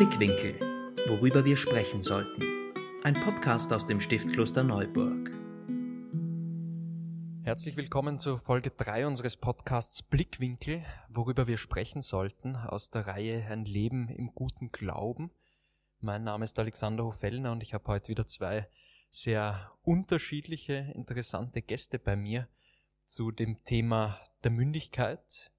Blickwinkel, worüber wir sprechen sollten. Ein Podcast aus dem Stiftkloster Neuburg. Herzlich willkommen zu Folge 3 unseres Podcasts Blickwinkel, worüber wir sprechen sollten, aus der Reihe Ein Leben im guten Glauben. Mein Name ist Alexander Hofellner und ich habe heute wieder zwei sehr unterschiedliche, interessante Gäste bei mir zu dem Thema der Mündigkeit.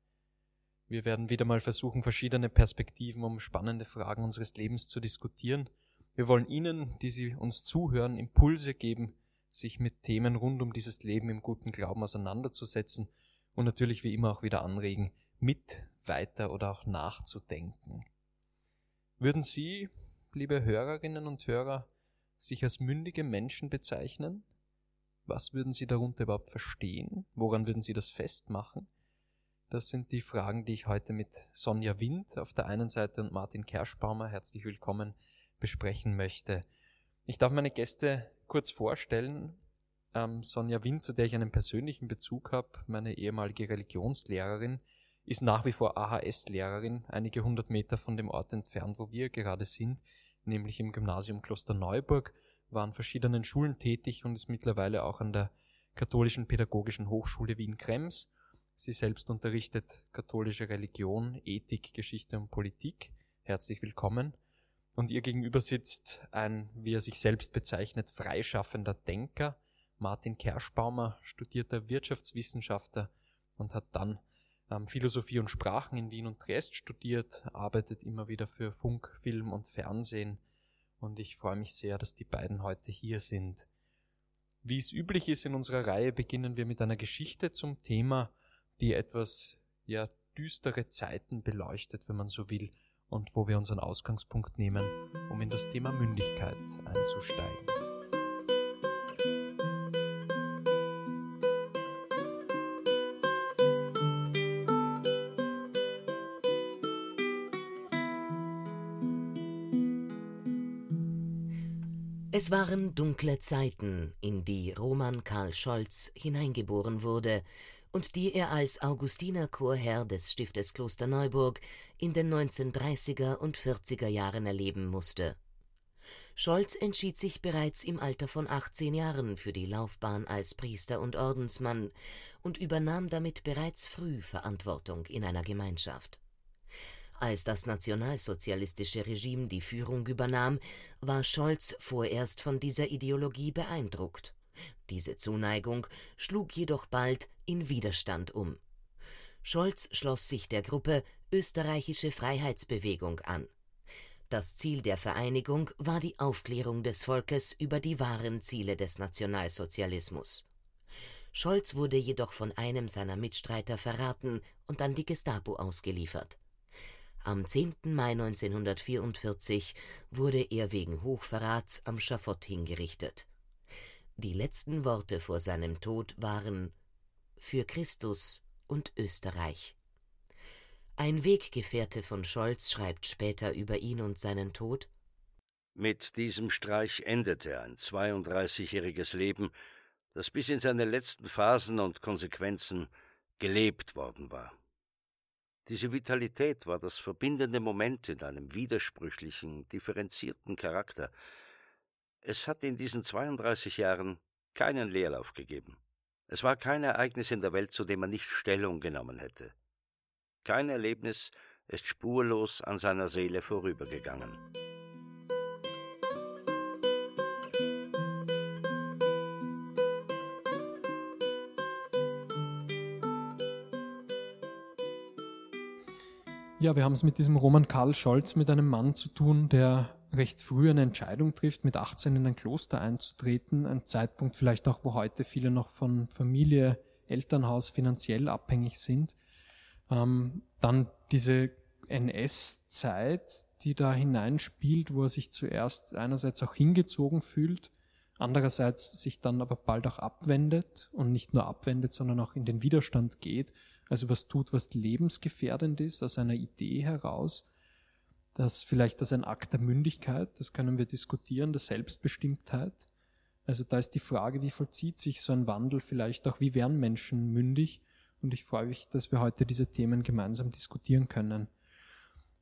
Wir werden wieder mal versuchen, verschiedene Perspektiven, um spannende Fragen unseres Lebens zu diskutieren. Wir wollen Ihnen, die Sie uns zuhören, Impulse geben, sich mit Themen rund um dieses Leben im guten Glauben auseinanderzusetzen und natürlich wie immer auch wieder anregen, mit weiter oder auch nachzudenken. Würden Sie, liebe Hörerinnen und Hörer, sich als mündige Menschen bezeichnen? Was würden Sie darunter überhaupt verstehen? Woran würden Sie das festmachen? Das sind die Fragen, die ich heute mit Sonja Wind auf der einen Seite und Martin Kerschbaumer, herzlich willkommen, besprechen möchte. Ich darf meine Gäste kurz vorstellen. Ähm, Sonja Wind, zu der ich einen persönlichen Bezug habe, meine ehemalige Religionslehrerin, ist nach wie vor AHS-Lehrerin, einige hundert Meter von dem Ort entfernt, wo wir gerade sind, nämlich im Gymnasium Kloster Neuburg, war an verschiedenen Schulen tätig und ist mittlerweile auch an der Katholischen Pädagogischen Hochschule Wien-Krems. Sie selbst unterrichtet katholische Religion, Ethik, Geschichte und Politik. Herzlich willkommen. Und ihr gegenüber sitzt ein, wie er sich selbst bezeichnet, freischaffender Denker, Martin Kerschbaumer, studierter Wirtschaftswissenschaftler und hat dann ähm, Philosophie und Sprachen in Wien und Triest studiert, arbeitet immer wieder für Funk, Film und Fernsehen und ich freue mich sehr, dass die beiden heute hier sind. Wie es üblich ist in unserer Reihe, beginnen wir mit einer Geschichte zum Thema, die etwas ja düstere Zeiten beleuchtet, wenn man so will, und wo wir unseren Ausgangspunkt nehmen, um in das Thema Mündigkeit einzusteigen. Es waren dunkle Zeiten, in die Roman Karl Scholz hineingeboren wurde und die er als Augustiner Chorherr des Stiftes Kloster Neuburg in den 1930er und 40er Jahren erleben musste. Scholz entschied sich bereits im Alter von 18 Jahren für die Laufbahn als Priester und Ordensmann und übernahm damit bereits früh Verantwortung in einer Gemeinschaft. Als das nationalsozialistische Regime die Führung übernahm, war Scholz vorerst von dieser Ideologie beeindruckt. Diese Zuneigung schlug jedoch bald in Widerstand um. Scholz schloss sich der Gruppe Österreichische Freiheitsbewegung an. Das Ziel der Vereinigung war die Aufklärung des Volkes über die wahren Ziele des Nationalsozialismus. Scholz wurde jedoch von einem seiner Mitstreiter verraten und an die Gestapo ausgeliefert. Am 10. Mai 1944 wurde er wegen Hochverrats am Schafott hingerichtet. Die letzten Worte vor seinem Tod waren Für Christus und Österreich. Ein Weggefährte von Scholz schreibt später über ihn und seinen Tod Mit diesem Streich endete ein 32-jähriges Leben, das bis in seine letzten Phasen und Konsequenzen gelebt worden war. Diese Vitalität war das verbindende Moment in einem widersprüchlichen, differenzierten Charakter. Es hat in diesen 32 Jahren keinen Leerlauf gegeben. Es war kein Ereignis in der Welt, zu dem man nicht Stellung genommen hätte. Kein Erlebnis ist spurlos an seiner Seele vorübergegangen. Ja, wir haben es mit diesem Roman Karl Scholz mit einem Mann zu tun, der recht früh eine Entscheidung trifft, mit 18 in ein Kloster einzutreten. Ein Zeitpunkt vielleicht auch, wo heute viele noch von Familie, Elternhaus finanziell abhängig sind. Ähm, dann diese NS-Zeit, die da hineinspielt, wo er sich zuerst einerseits auch hingezogen fühlt, andererseits sich dann aber bald auch abwendet und nicht nur abwendet, sondern auch in den Widerstand geht also was tut, was lebensgefährdend ist, aus einer Idee heraus, dass vielleicht das ein Akt der Mündigkeit, das können wir diskutieren, der Selbstbestimmtheit. Also da ist die Frage, wie vollzieht sich so ein Wandel vielleicht auch, wie werden Menschen mündig? Und ich freue mich, dass wir heute diese Themen gemeinsam diskutieren können.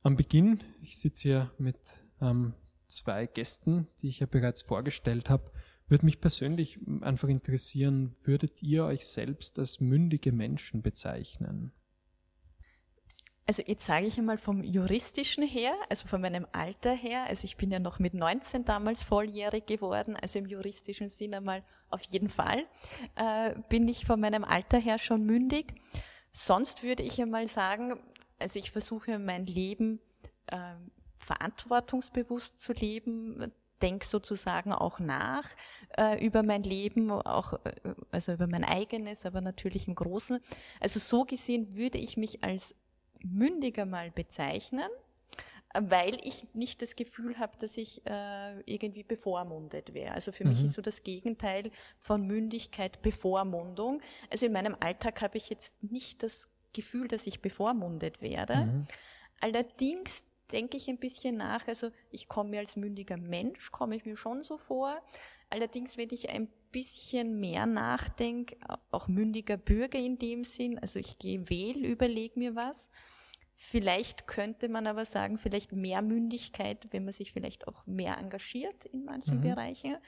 Am Beginn, ich sitze hier mit ähm, zwei Gästen, die ich ja bereits vorgestellt habe, würde mich persönlich einfach interessieren, würdet ihr euch selbst als mündige Menschen bezeichnen? Also jetzt sage ich einmal vom juristischen her, also von meinem Alter her, also ich bin ja noch mit 19 damals volljährig geworden, also im juristischen Sinn einmal auf jeden Fall, äh, bin ich von meinem Alter her schon mündig. Sonst würde ich einmal sagen, also ich versuche mein Leben äh, verantwortungsbewusst zu leben, denke sozusagen auch nach äh, über mein Leben, auch äh, also über mein eigenes, aber natürlich im Großen. Also so gesehen würde ich mich als mündiger mal bezeichnen, weil ich nicht das Gefühl habe, dass ich äh, irgendwie bevormundet wäre. Also für mhm. mich ist so das Gegenteil von Mündigkeit Bevormundung. Also in meinem Alltag habe ich jetzt nicht das Gefühl, dass ich bevormundet werde. Mhm. Allerdings denke ich ein bisschen nach, also ich komme mir als mündiger Mensch, komme ich mir schon so vor. Allerdings, wenn ich ein bisschen mehr nachdenke, auch mündiger Bürger in dem Sinn, also ich gehe wählen, überlege mir was, Vielleicht könnte man aber sagen, vielleicht mehr Mündigkeit, wenn man sich vielleicht auch mehr engagiert in manchen mhm. Bereichen,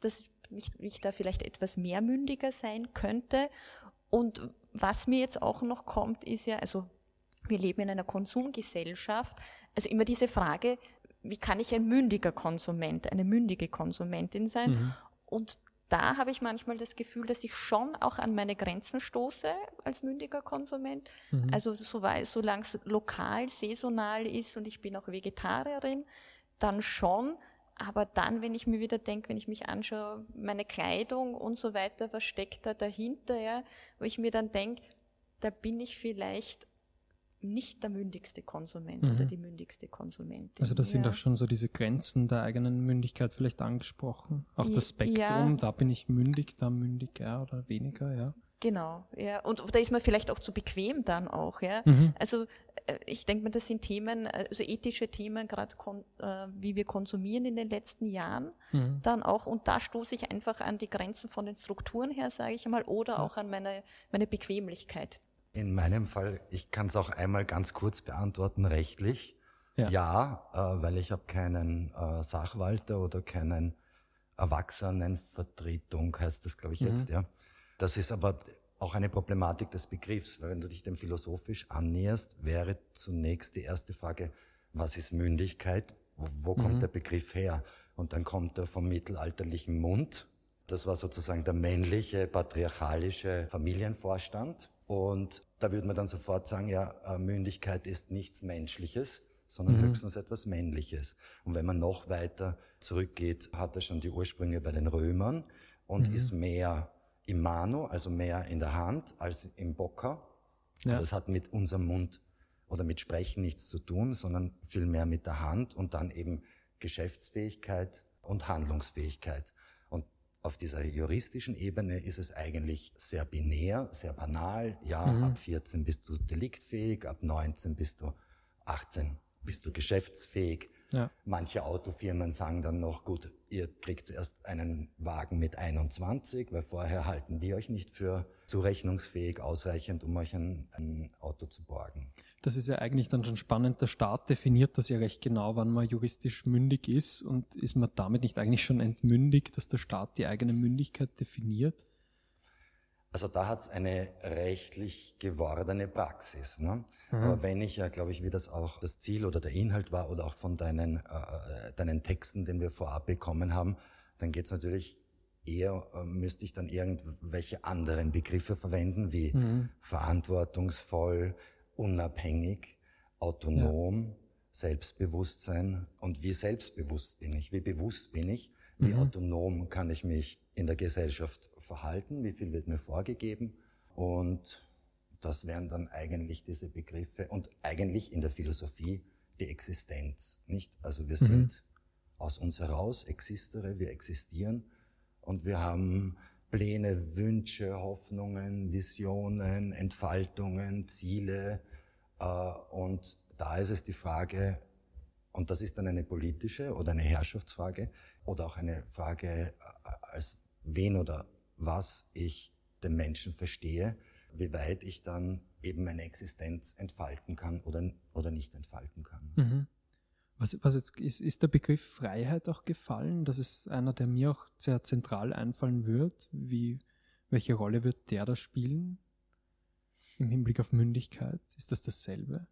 dass ich, ich da vielleicht etwas mehr mündiger sein könnte. Und was mir jetzt auch noch kommt, ist ja, also wir leben in einer Konsumgesellschaft, also immer diese Frage, wie kann ich ein mündiger Konsument, eine mündige Konsumentin sein? Mhm. Und da habe ich manchmal das Gefühl, dass ich schon auch an meine Grenzen stoße als mündiger Konsument. Mhm. Also so, solange es lokal, saisonal ist und ich bin auch Vegetarierin, dann schon. Aber dann, wenn ich mir wieder denke, wenn ich mich anschaue, meine Kleidung und so weiter, was steckt da dahinter, ja, wo ich mir dann denke, da bin ich vielleicht nicht der mündigste Konsument mhm. oder die mündigste Konsumentin. Also das sind ja. auch schon so diese Grenzen der eigenen Mündigkeit vielleicht angesprochen. Auch das Spektrum, ja. da bin ich mündig, da mündiger oder weniger, ja. Genau, ja. Und da ist man vielleicht auch zu bequem dann auch, ja. Mhm. Also äh, ich denke mal, das sind Themen, also ethische Themen, gerade äh, wie wir konsumieren in den letzten Jahren, mhm. dann auch, und da stoße ich einfach an die Grenzen von den Strukturen her, sage ich mal, oder ja. auch an meine, meine Bequemlichkeit, in meinem Fall, ich kann es auch einmal ganz kurz beantworten, rechtlich. Ja, ja äh, weil ich habe keinen äh, Sachwalter oder keinen Erwachsenenvertretung, heißt das, glaube ich, mhm. jetzt, ja. Das ist aber auch eine Problematik des Begriffs, weil wenn du dich dem philosophisch annäherst, wäre zunächst die erste Frage, was ist Mündigkeit? Wo, wo kommt mhm. der Begriff her? Und dann kommt er vom mittelalterlichen Mund. Das war sozusagen der männliche, patriarchalische Familienvorstand. Und da würde man dann sofort sagen, ja, äh, Mündigkeit ist nichts Menschliches, sondern mhm. höchstens etwas Männliches. Und wenn man noch weiter zurückgeht, hat er schon die Ursprünge bei den Römern und mhm. ist mehr im Mano, also mehr in der Hand, als im Bocker. Ja. Also es hat mit unserem Mund oder mit Sprechen nichts zu tun, sondern vielmehr mit der Hand und dann eben Geschäftsfähigkeit und Handlungsfähigkeit auf dieser juristischen Ebene ist es eigentlich sehr binär, sehr banal. Ja, mhm. ab 14 bist du deliktfähig, ab 19 bist du 18 bist du geschäftsfähig. Ja. Manche Autofirmen sagen dann noch, gut, ihr kriegt erst einen Wagen mit 21, weil vorher halten wir euch nicht für zurechnungsfähig ausreichend, um euch ein, ein Auto zu borgen. Das ist ja eigentlich dann schon spannend. Der Staat definiert das ja recht genau, wann man juristisch mündig ist und ist man damit nicht eigentlich schon entmündigt, dass der Staat die eigene Mündigkeit definiert? Also da hat es eine rechtlich gewordene Praxis. Ne? Mhm. Aber wenn ich ja, glaube ich, wie das auch das Ziel oder der Inhalt war oder auch von deinen, äh, deinen Texten, den wir vorab bekommen haben, dann geht es natürlich eher, äh, müsste ich dann irgendwelche anderen Begriffe verwenden, wie mhm. verantwortungsvoll, unabhängig, autonom, ja. Selbstbewusstsein. Und wie selbstbewusst bin ich? Wie bewusst bin ich? Wie mhm. autonom kann ich mich in der Gesellschaft verhalten? Wie viel wird mir vorgegeben? Und das wären dann eigentlich diese Begriffe und eigentlich in der Philosophie die Existenz, nicht? Also wir mhm. sind aus uns heraus, existere, wir existieren und wir haben Pläne, Wünsche, Hoffnungen, Visionen, Entfaltungen, Ziele. Äh, und da ist es die Frage, und das ist dann eine politische oder eine Herrschaftsfrage oder auch eine Frage, äh, als wen oder was ich den Menschen verstehe, wie weit ich dann eben meine Existenz entfalten kann oder, oder nicht entfalten kann. Mhm. Was, was jetzt ist, ist der Begriff Freiheit auch gefallen? Das ist einer, der mir auch sehr zentral einfallen wird. Wie, welche Rolle wird der da spielen? Im Hinblick auf Mündigkeit? Ist das dasselbe?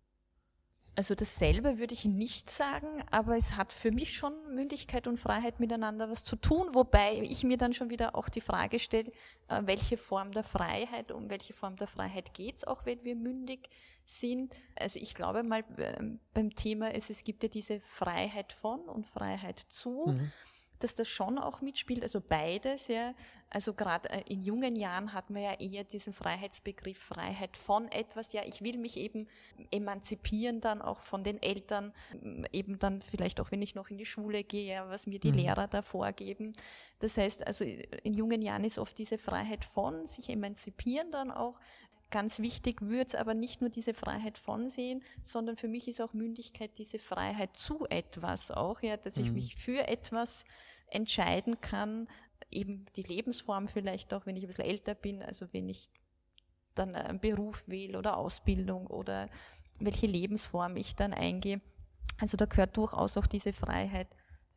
Also dasselbe würde ich nicht sagen, aber es hat für mich schon Mündigkeit und Freiheit miteinander was zu tun, wobei ich mir dann schon wieder auch die Frage stelle, äh, welche Form der Freiheit, um welche Form der Freiheit geht es, auch wenn wir mündig sind. Also ich glaube mal ähm, beim Thema ist, es gibt ja diese Freiheit von und Freiheit zu. Mhm dass das schon auch mitspielt, also beides, ja. Also gerade äh, in jungen Jahren hat man ja eher diesen Freiheitsbegriff Freiheit von etwas, ja, ich will mich eben emanzipieren dann auch von den Eltern, eben dann vielleicht auch, wenn ich noch in die Schule gehe, ja, was mir die mhm. Lehrer da vorgeben. Das heißt, also in jungen Jahren ist oft diese Freiheit von, sich emanzipieren dann auch, Ganz wichtig würde es aber nicht nur diese Freiheit von sehen, sondern für mich ist auch Mündigkeit diese Freiheit zu etwas auch, ja, dass mhm. ich mich für etwas entscheiden kann, eben die Lebensform vielleicht auch, wenn ich ein bisschen älter bin, also wenn ich dann einen Beruf wähle oder Ausbildung oder welche Lebensform ich dann eingehe. Also da gehört durchaus auch diese Freiheit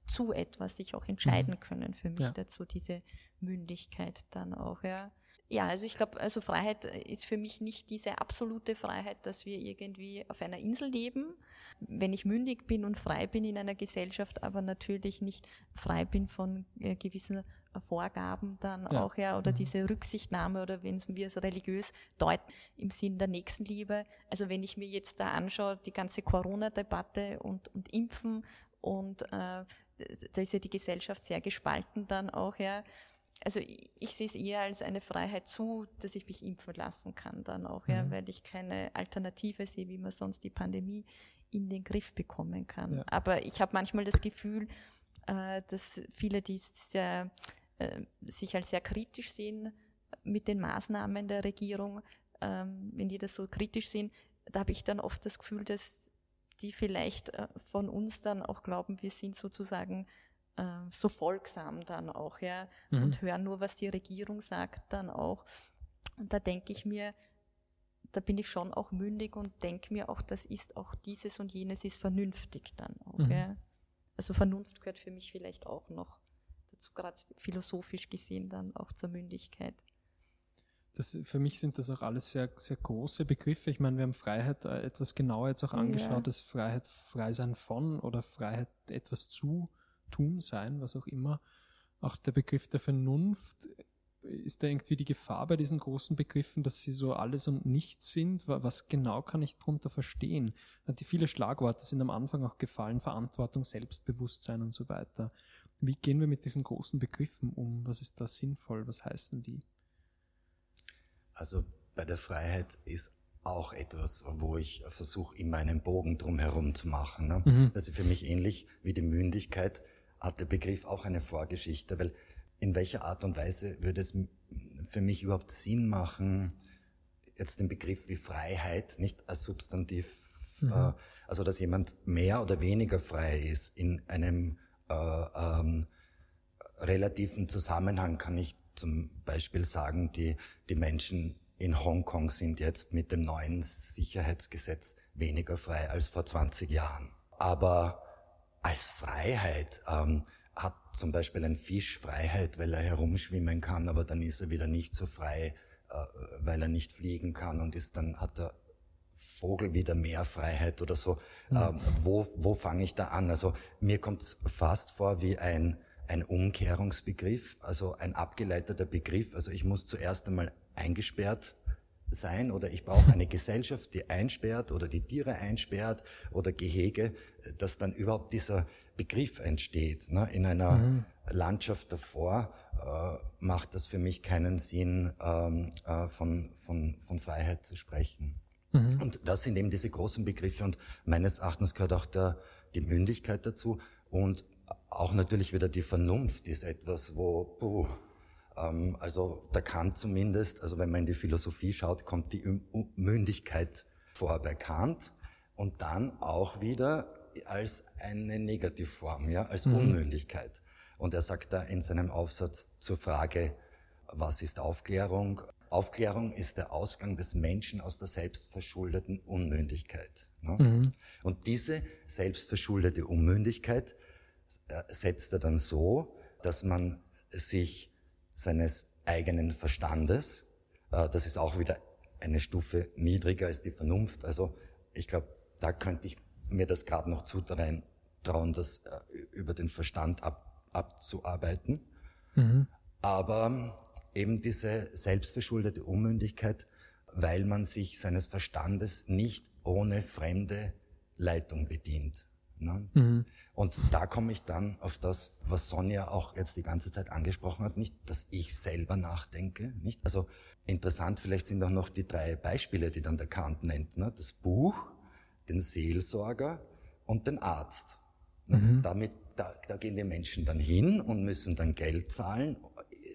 zu etwas, sich auch entscheiden mhm. können für mich ja. dazu, diese Mündigkeit dann auch, ja. Ja, also ich glaube, also Freiheit ist für mich nicht diese absolute Freiheit, dass wir irgendwie auf einer Insel leben. Wenn ich mündig bin und frei bin in einer Gesellschaft, aber natürlich nicht frei bin von äh, gewissen Vorgaben dann ja. auch, ja, oder mhm. diese Rücksichtnahme oder wenn wir es religiös deuten im Sinn der Nächstenliebe. Also wenn ich mir jetzt da anschaue, die ganze Corona-Debatte und, und Impfen und äh, da ist ja die Gesellschaft sehr gespalten dann auch, ja also ich, ich, sehe es eher als eine Freiheit zu, dass ich mich impfen lassen kann dann auch, mhm. ja, weil ich keine Alternative sehe, wie man sonst die Pandemie in den Griff bekommen kann. Ja. Aber ich habe manchmal das Gefühl, äh, dass viele, die sehr, äh, sich als sehr kritisch sehen mit den Maßnahmen der Regierung, ähm, wenn die das so kritisch sehen, da habe ich dann oft das Gefühl, dass die vielleicht äh, von uns dann auch glauben, wir sind sozusagen äh, so folgsam dann auch, ja, mhm. und hören nur, was die Regierung sagt dann auch. Und da denke ich mir, da bin ich schon auch mündig und denke mir auch, das ist auch dieses und jenes ist vernünftig dann auch. Mhm. Ja. Also Vernunft gehört für mich vielleicht auch noch dazu, gerade philosophisch gesehen dann auch zur Mündigkeit. Das, für mich sind das auch alles sehr, sehr große Begriffe. Ich meine, wir haben Freiheit äh, etwas genauer jetzt auch angeschaut, ja. dass Freiheit frei sein von oder Freiheit etwas zu Tun sein, was auch immer. Auch der Begriff der Vernunft, ist da irgendwie die Gefahr bei diesen großen Begriffen, dass sie so alles und nichts sind? Was genau kann ich darunter verstehen? Die viele Schlagworte sind am Anfang auch gefallen, Verantwortung, Selbstbewusstsein und so weiter. Wie gehen wir mit diesen großen Begriffen um? Was ist da sinnvoll? Was heißen die? Also bei der Freiheit ist auch etwas, wo ich versuche, immer einen Bogen drumherum zu machen. Ne? Mhm. Also für mich ähnlich wie die Mündigkeit hat der Begriff auch eine Vorgeschichte, weil in welcher Art und Weise würde es für mich überhaupt Sinn machen, jetzt den Begriff wie Freiheit nicht als Substantiv, mhm. äh, also dass jemand mehr oder weniger frei ist in einem äh, ähm, relativen Zusammenhang kann ich zum Beispiel sagen, die, die Menschen in Hongkong sind jetzt mit dem neuen Sicherheitsgesetz weniger frei als vor 20 Jahren. Aber als Freiheit ähm, hat zum Beispiel ein Fisch Freiheit, weil er herumschwimmen kann, aber dann ist er wieder nicht so frei, äh, weil er nicht fliegen kann und ist dann hat der Vogel wieder mehr Freiheit oder so. Mhm. Ähm, wo wo fange ich da an? Also mir kommt es fast vor wie ein ein Umkehrungsbegriff, also ein abgeleiteter Begriff. Also ich muss zuerst einmal eingesperrt sein oder ich brauche eine Gesellschaft, die einsperrt oder die Tiere einsperrt oder Gehege, dass dann überhaupt dieser Begriff entsteht. Ne? In einer mhm. Landschaft davor äh, macht das für mich keinen Sinn, ähm, äh, von, von, von Freiheit zu sprechen. Mhm. Und das sind eben diese großen Begriffe und meines Erachtens gehört auch der, die Mündigkeit dazu und auch natürlich wieder die Vernunft ist etwas, wo, puh, also da kann zumindest, also wenn man in die Philosophie schaut, kommt die Mündigkeit vor bei Kant und dann auch wieder als eine Negativform, ja, als mhm. Unmündigkeit. Und er sagt da in seinem Aufsatz zur Frage, was ist Aufklärung? Aufklärung ist der Ausgang des Menschen aus der selbstverschuldeten Unmündigkeit. Ne? Mhm. Und diese selbstverschuldete Unmündigkeit äh, setzt er dann so, dass man sich seines eigenen Verstandes, äh, das ist auch wieder eine Stufe niedriger als die Vernunft. Also ich glaube, da könnte ich mir das gerade noch zutrauen, trauen, das äh, über den Verstand ab, abzuarbeiten. Mhm. Aber eben diese selbstverschuldete Unmündigkeit, weil man sich seines Verstandes nicht ohne fremde Leitung bedient. Ne? Mhm. Und da komme ich dann auf das, was Sonja auch jetzt die ganze Zeit angesprochen hat, nicht, dass ich selber nachdenke, nicht? Also interessant vielleicht sind auch noch die drei Beispiele, die dann der Kant nennt, ne? Das Buch, den Seelsorger und den Arzt. Ne? Mhm. Damit, da, da gehen die Menschen dann hin und müssen dann Geld zahlen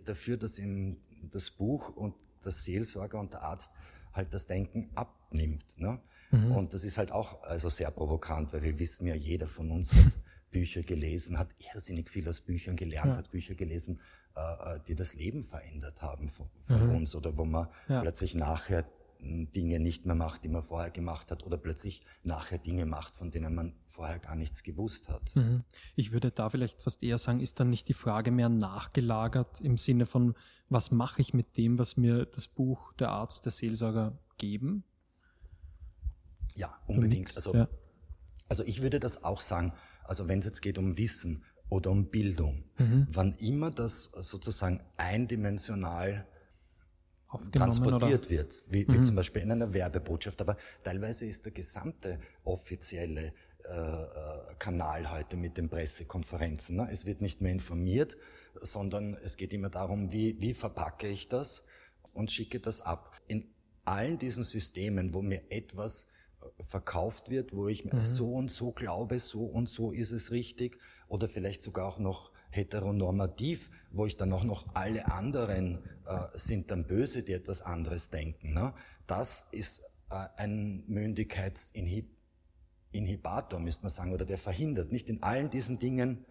dafür, dass ihm das Buch und der Seelsorger und der Arzt halt das Denken abnimmt. Ne? Mhm. Und das ist halt auch also sehr provokant, weil wir wissen ja, jeder von uns hat Bücher gelesen, hat irrsinnig viel aus Büchern gelernt, ja. hat Bücher gelesen, äh, äh die das Leben verändert haben von, von mhm. uns oder wo man ja. plötzlich nachher Dinge nicht mehr macht, die man vorher gemacht hat, oder plötzlich nachher Dinge macht, von denen man vorher gar nichts gewusst hat. Mhm. Ich würde da vielleicht fast eher sagen, ist dann nicht die Frage mehr nachgelagert im Sinne von, was mache ich mit dem, was mir das Buch, der Arzt, der Seelsorger geben? Ja, unbedingt. Also, ja. also ich würde das auch sagen, also wenn es jetzt geht um Wissen oder um Bildung, mhm. wann immer das sozusagen eindimensional transportiert oder? wird, wie, wie mhm. zum Beispiel in einer Werbebotschaft. Aber teilweise ist der gesamte offizielle äh, Kanal heute mit den Pressekonferenzen. Ne? Es wird nicht mehr informiert, sondern es geht immer darum, wie, wie verpacke ich das und schicke das ab. In allen diesen Systemen, wo mir etwas verkauft wird, wo ich mhm. so und so glaube, so und so ist es richtig, oder vielleicht sogar auch noch heteronormativ, wo ich dann auch noch alle anderen äh, sind dann böse, die etwas anderes denken. Ne? Das ist äh, ein Mündigkeitsinhibator, müsste man sagen, oder der verhindert. Nicht in allen diesen Dingen,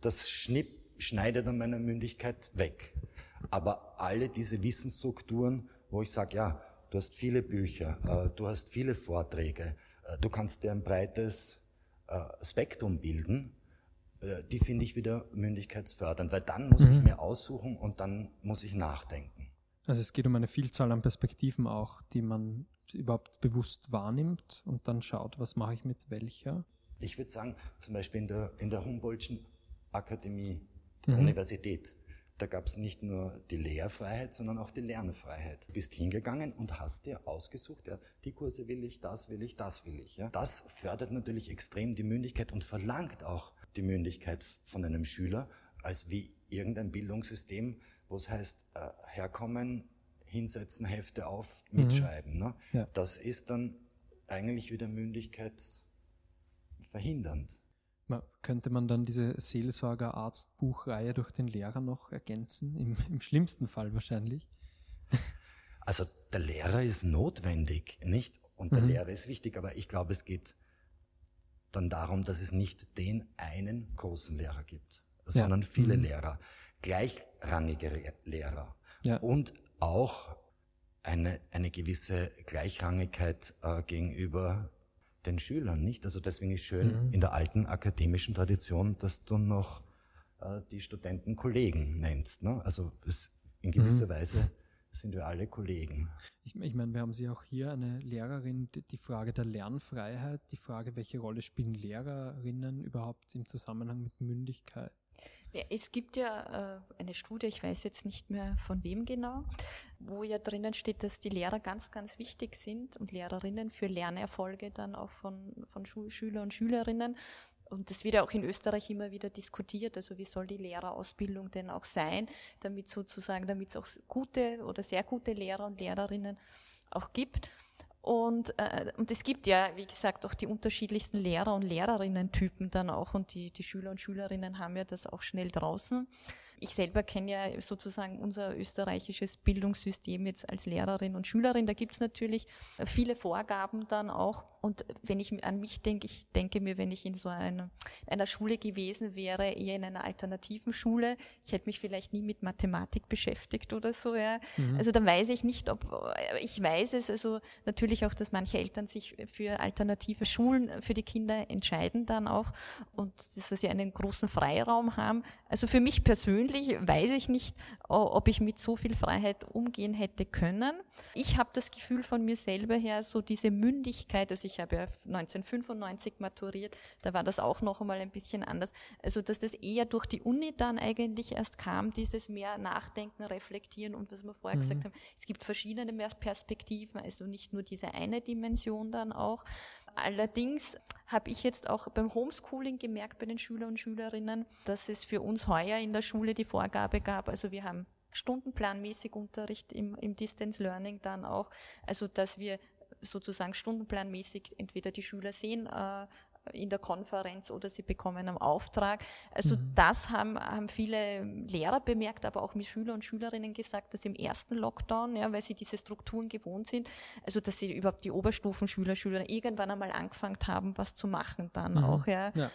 das schnipp, schneidet an meiner Mündigkeit weg. Aber alle diese Wissensstrukturen, wo ich sage, ja, du hast viele Bücher, äh, du hast viele Vorträge, äh, du kannst dir ein breites äh, Spektrum bilden, die finde ich wieder mündigkeitsfördernd, weil dann muss mhm. ich mir aussuchen und dann muss ich nachdenken. Also es geht um eine Vielzahl an Perspektiven auch, die man überhaupt bewusst wahrnimmt und dann schaut, was mache ich mit welcher. Ich würde sagen, zum Beispiel in der, in der Humboldtschen Akademie der mhm. Universität, da gab es nicht nur die Lehrfreiheit, sondern auch die Lernfreiheit. Du bist hingegangen und hast dir ausgesucht, ja, die Kurse will ich, das will ich, das will ich. Ja. Das fördert natürlich extrem die Mündigkeit und verlangt auch die Mündigkeit von einem Schüler, als wie irgendein Bildungssystem, wo es heißt, äh, herkommen, hinsetzen, Hefte auf, mhm. mitschreiben. Mhm. Ne? Ja. Das ist dann eigentlich wieder mündigkeitsverhindernd. Könnte man dann diese Seelsorger-Arzt-Buchreihe durch den Lehrer noch ergänzen? Im, Im schlimmsten Fall wahrscheinlich. Also der Lehrer ist notwendig, nicht? Und der mhm. Lehrer ist wichtig, aber ich glaube, es geht dann darum, dass es nicht den einen großen Lehrer gibt, sondern ja. viele mhm. Lehrer, gleichrangige Lehrer ja. und auch eine, eine gewisse Gleichrangigkeit äh, gegenüber den Schülern, nicht? Also deswegen ist schön mhm. in der alten akademischen Tradition, dass du noch äh, die Studenten Kollegen nennst. Ne? Also es in gewisser mhm. Weise sind wir alle Kollegen. Ich, ich meine, wir haben Sie auch hier eine Lehrerin, die, die, Frage der Lernfreiheit, die Frage, welche Rolle spielen Lehrerinnen überhaupt im Zusammenhang mit Mündigkeit? Ja, es gibt ja äh, eine Studie, ich weiß jetzt nicht mehr von wem genau, wo ja drinnen steht, dass die Lehrer ganz, ganz wichtig sind und Lehrerinnen für Lernerfolge dann auch von, von Schüler und Schülerinnen. Und das wird ja auch in Österreich immer wieder diskutiert. Also wie soll die Lehrerausbildung denn auch sein, damit sozusagen, damit es auch gute oder sehr gute Lehrer und Lehrerinnen auch gibt. Und, äh, und es gibt ja, wie gesagt, auch die unterschiedlichsten Lehrer- und Lehrerinnen-Typen dann auch. Und die, die Schüler und Schülerinnen haben ja das auch schnell draußen. Ich selber kenne ja sozusagen unser österreichisches Bildungssystem jetzt als Lehrerin und Schülerin. Da gibt's natürlich viele Vorgaben dann auch. Und wenn ich an mich denke, ich denke mir, wenn ich in so einer, einer Schule gewesen wäre, eher in einer alternativen Schule, ich hätte mich vielleicht nie mit Mathematik beschäftigt oder so, ja. Mhm. Also da weiß ich nicht, ob, ich weiß es, also natürlich auch, dass manche Eltern sich für alternative Schulen für die Kinder entscheiden dann auch und dass sie einen großen Freiraum haben. Also für mich persönlich weiß ich nicht, ob ich mit so viel Freiheit umgehen hätte können. Ich habe das Gefühl von mir selber her, so diese Mündigkeit, also ich ich habe ja 1995 maturiert, da war das auch noch einmal ein bisschen anders. Also, dass das eher durch die Uni dann eigentlich erst kam, dieses mehr Nachdenken, Reflektieren und was wir vorher mhm. gesagt haben, es gibt verschiedene Perspektiven, also nicht nur diese eine Dimension dann auch. Allerdings habe ich jetzt auch beim Homeschooling gemerkt bei den Schülern und Schülerinnen, dass es für uns heuer in der Schule die Vorgabe gab, also wir haben stundenplanmäßig Unterricht im, im Distance Learning dann auch, also dass wir sozusagen stundenplanmäßig entweder die Schüler sehen äh, in der Konferenz oder sie bekommen einen Auftrag. Also mhm. das haben, haben viele Lehrer bemerkt, aber auch mit Schüler und Schülerinnen gesagt, dass im ersten Lockdown, ja, weil sie diese Strukturen gewohnt sind, also dass sie überhaupt die Oberstufenschüler, Schüler irgendwann einmal angefangen haben, was zu machen dann mhm. auch, ja. ja.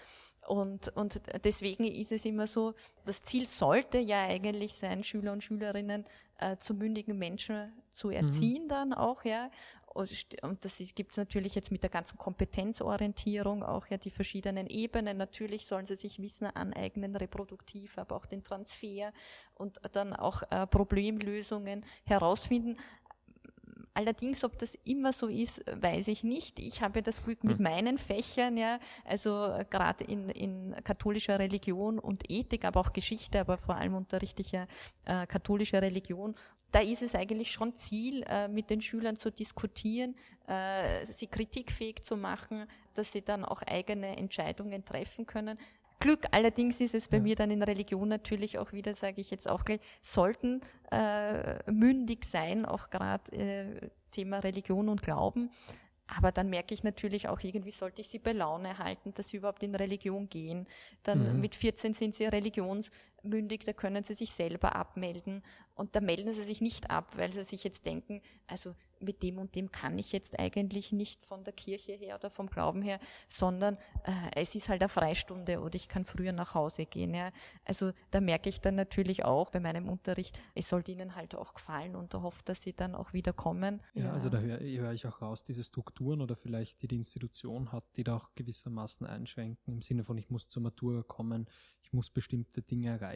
Und, und deswegen ist es immer so, das Ziel sollte ja eigentlich sein, Schüler und Schülerinnen äh, zu mündigen Menschen zu mhm. erziehen mhm. dann auch, ja. Und das gibt es natürlich jetzt mit der ganzen Kompetenzorientierung auch ja die verschiedenen Ebenen. Natürlich sollen sie sich Wissen aneignen, reproduktiv, aber auch den Transfer und dann auch äh, Problemlösungen herausfinden. Allerdings, ob das immer so ist, weiß ich nicht. Ich habe das Glück mit hm. meinen Fächern, ja, also äh, gerade in, in katholischer Religion und Ethik, aber auch Geschichte, aber vor allem unterrichte ich ja äh, katholische Religion da ist es eigentlich schon Ziel, äh, mit den Schülern zu diskutieren, äh, sie kritikfähig zu machen, dass sie dann auch eigene Entscheidungen treffen können. Glück allerdings ist es bei ja. mir dann in Religion natürlich auch wieder, sage ich jetzt auch gleich, sollten äh, mündig sein, auch gerade äh, Thema Religion und Glauben. Aber dann merke ich natürlich auch, irgendwie sollte ich sie bei Laune halten, dass sie überhaupt in Religion gehen. Dann mhm. mit 14 sind sie religionsmündig, da können sie sich selber abmelden. Und da melden sie sich nicht ab, weil sie sich jetzt denken, also mit dem und dem kann ich jetzt eigentlich nicht von der Kirche her oder vom Glauben her, sondern äh, es ist halt eine Freistunde oder ich kann früher nach Hause gehen. Ja. Also da merke ich dann natürlich auch bei meinem Unterricht, es sollte ihnen halt auch gefallen und da hoffe, dass sie dann auch wieder kommen. Ja, ja. also da höre hör ich auch raus, diese Strukturen oder vielleicht die die Institution hat, die da auch gewissermaßen einschränken, im Sinne von ich muss zur Matura kommen, ich muss bestimmte Dinge erreichen.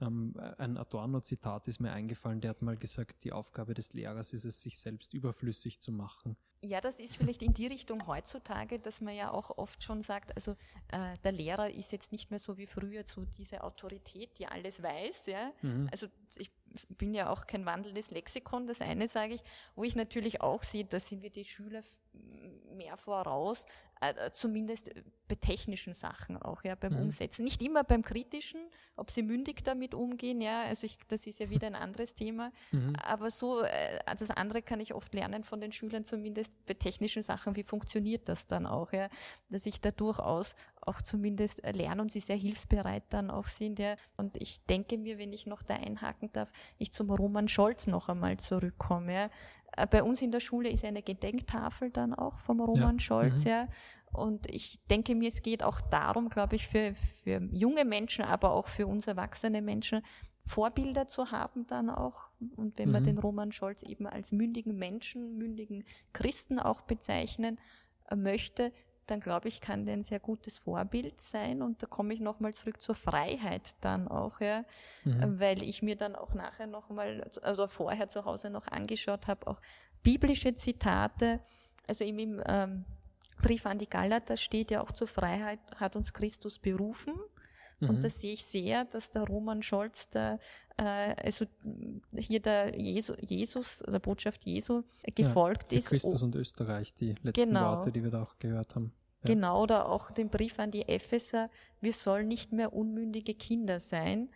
Ähm, ein Adorno-Zitat ist mir eingefallen, der hat mal gesagt, die Aufgabe des Lehrers ist es, sich selbst überflüssig zu machen. Ja, das ist vielleicht in die Richtung heutzutage, dass man ja auch oft schon sagt, also äh, der Lehrer ist jetzt nicht mehr so wie früher so diese Autorität, die alles weiß. Ja? Mhm. Also ich bin ja auch kein wandelndes Lexikon, das eine sage ich, wo ich natürlich auch sehe, da sind wir die Schüler mehr voraus, äh, äh, zumindest bei technischen Sachen auch, ja, beim mhm. Umsetzen. Nicht immer beim kritischen, ob sie mündig damit umgehen, ja, also ich, das ist ja wieder ein anderes Thema. Mhm. Aber so, äh, das andere kann ich oft lernen von den Schülern, zumindest bei technischen Sachen, wie funktioniert das dann auch, ja, dass ich da durchaus auch zumindest lerne und sie sehr hilfsbereit dann auch sind, ja. Und ich denke mir, wenn ich noch da einhaken darf, ich zum Roman Scholz noch einmal zurückkomme, ja bei uns in der Schule ist eine Gedenktafel dann auch vom Roman ja. Scholz, mhm. ja. Und ich denke mir, es geht auch darum, glaube ich, für, für junge Menschen, aber auch für uns erwachsene Menschen, Vorbilder zu haben dann auch. Und wenn mhm. man den Roman Scholz eben als mündigen Menschen, mündigen Christen auch bezeichnen äh, möchte, dann glaube ich, kann der ein sehr gutes Vorbild sein. Und da komme ich nochmal zurück zur Freiheit dann auch, ja, mhm. weil ich mir dann auch nachher nochmal, also vorher zu Hause noch angeschaut habe, auch biblische Zitate, also im, im ähm, Brief an die Galater steht ja auch zur Freiheit hat uns Christus berufen. Mhm. Und da sehe ich sehr, dass der Roman Scholz der, äh, also hier der Jesu, Jesus, der Botschaft Jesu gefolgt ja, ist. Christus und Österreich, die letzten genau. Worte, die wir da auch gehört haben. Ja. Genau, oder auch den Brief an die Epheser, wir sollen nicht mehr unmündige Kinder sein.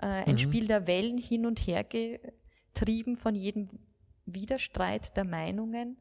Äh, ein mhm. Spiel der Wellen hin und her getrieben von jedem Widerstreit der Meinungen,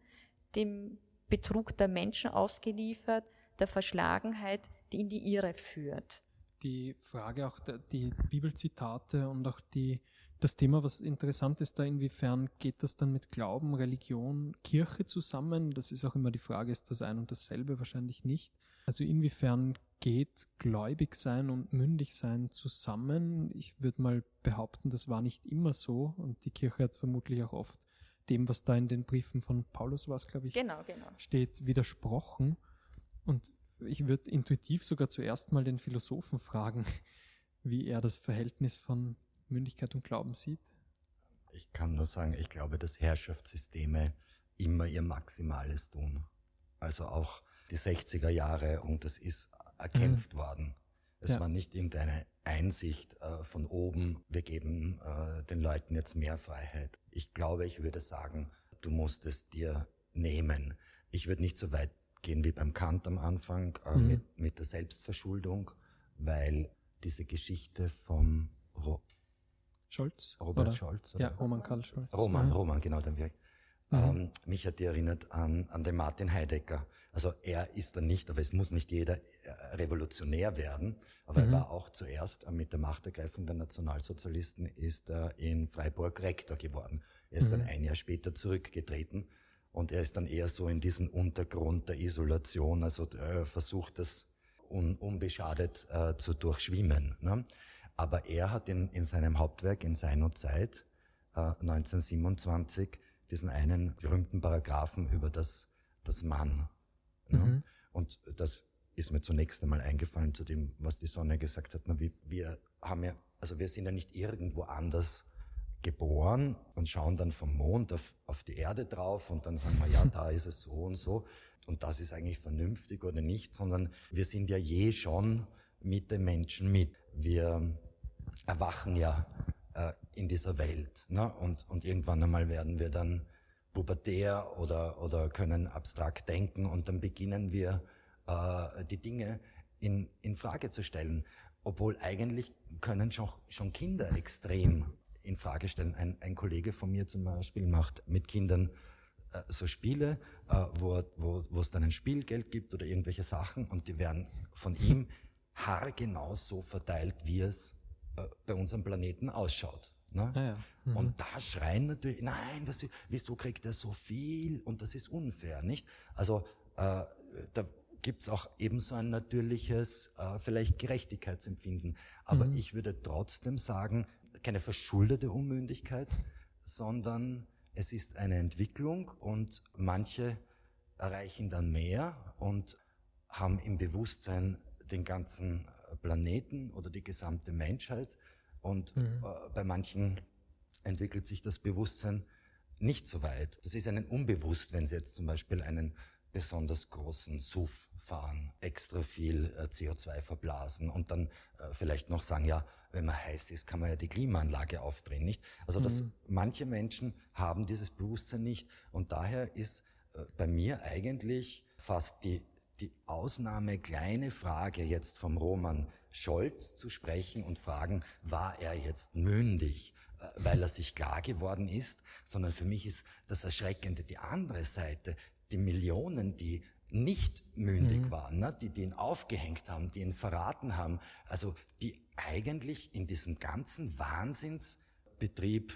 dem Betrug der Menschen ausgeliefert, der Verschlagenheit, die in die Irre führt die Frage auch, die Bibelzitate und auch die, das Thema, was interessant ist da, inwiefern geht das dann mit Glauben, Religion, Kirche zusammen? Das ist auch immer die Frage, ist das ein und dasselbe? Wahrscheinlich nicht. Also inwiefern geht gläubig sein und mündig sein zusammen? Ich würde mal behaupten, das war nicht immer so und die Kirche hat vermutlich auch oft dem, was da in den Briefen von Paulus war, glaube ich, genau, genau. steht, widersprochen. Und ich würde intuitiv sogar zuerst mal den Philosophen fragen, wie er das Verhältnis von Mündigkeit und Glauben sieht? Ich kann nur sagen, ich glaube, dass Herrschaftssysteme immer ihr Maximales tun. Also auch die 60er Jahre und es ist erkämpft mhm. worden. Es ja. war nicht irgendeine Einsicht äh, von oben, wir geben äh, den Leuten jetzt mehr Freiheit. Ich glaube, ich würde sagen, du musst es dir nehmen. Ich würde nicht so weit gehen wie beim Kant am Anfang äh, mhm. mit, mit der Selbstverschuldung, weil diese Geschichte vom Ro Scholz? Robert oder? Scholz? Oder? Ja, Roman Karl Scholz. Roman, mhm. Roman, genau, dann wirkt. Mhm. Ähm, mich hat die erinnert an, an den Martin Heidegger. Also er ist dann nicht, aber es muss nicht jeder äh, revolutionär werden, aber mhm. er war auch zuerst äh, mit der Machtergreifung der Nationalsozialisten ist er in Freiburg Rektor geworden. Er ist mhm. dann ein Jahr später zurückgetreten und er ist dann eher so in diesen Untergrund der Isolation, also äh, versucht das un, unbeschadet äh, zu durchschwimmen. Ne? Aber er hat in, in seinem Hauptwerk in seiner Zeit äh, 1927 diesen einen berühmten Paragraphen über das, das Mann. Ne? Mhm. Und das ist mir zunächst einmal eingefallen zu dem, was die Sonne gesagt hat. Na, wir, wir haben ja, also wir sind ja nicht irgendwo anders geboren und schauen dann vom Mond auf, auf die Erde drauf und dann sagen wir, ja, da ist es so und so und das ist eigentlich vernünftig oder nicht, sondern wir sind ja je schon mit den Menschen mit. Wir erwachen ja äh, in dieser Welt ne? und, und irgendwann einmal werden wir dann pubertär oder, oder können abstrakt denken und dann beginnen wir äh, die Dinge in, in Frage zu stellen. Obwohl eigentlich können schon, schon Kinder extrem in Frage stellen. Ein, ein Kollege von mir zum Beispiel macht mit Kindern äh, so Spiele, äh, wo, wo, wo es dann ein Spielgeld gibt oder irgendwelche Sachen und die werden von ihm haargenau so verteilt, wie es äh, bei unserem Planeten ausschaut. Ne? Ah ja. mhm. Und da schreien natürlich, nein, das ist, wieso kriegt er so viel und das ist unfair, nicht? Also äh, da gibt's auch ebenso ein natürliches, äh, vielleicht Gerechtigkeitsempfinden. Aber mhm. ich würde trotzdem sagen, keine verschuldete Unmündigkeit, sondern es ist eine Entwicklung und manche erreichen dann mehr und haben im Bewusstsein den ganzen Planeten oder die gesamte Menschheit und mhm. äh, bei manchen entwickelt sich das Bewusstsein nicht so weit. Das ist ihnen unbewusst, wenn sie jetzt zum Beispiel einen besonders großen SUV fahren, extra viel äh, CO2 verblasen und dann äh, vielleicht noch sagen, ja, wenn man heiß ist, kann man ja die Klimaanlage aufdrehen, nicht? Also dass mhm. manche Menschen haben dieses Bewusstsein nicht und daher ist äh, bei mir eigentlich fast die die Ausnahme kleine Frage jetzt vom Roman Scholz zu sprechen und fragen, war er jetzt mündig, weil er sich klar geworden ist, sondern für mich ist das Erschreckende die andere Seite, die Millionen, die nicht mündig mhm. waren, ne? die, die ihn aufgehängt haben, die ihn verraten haben, also die eigentlich in diesem ganzen Wahnsinnsbetrieb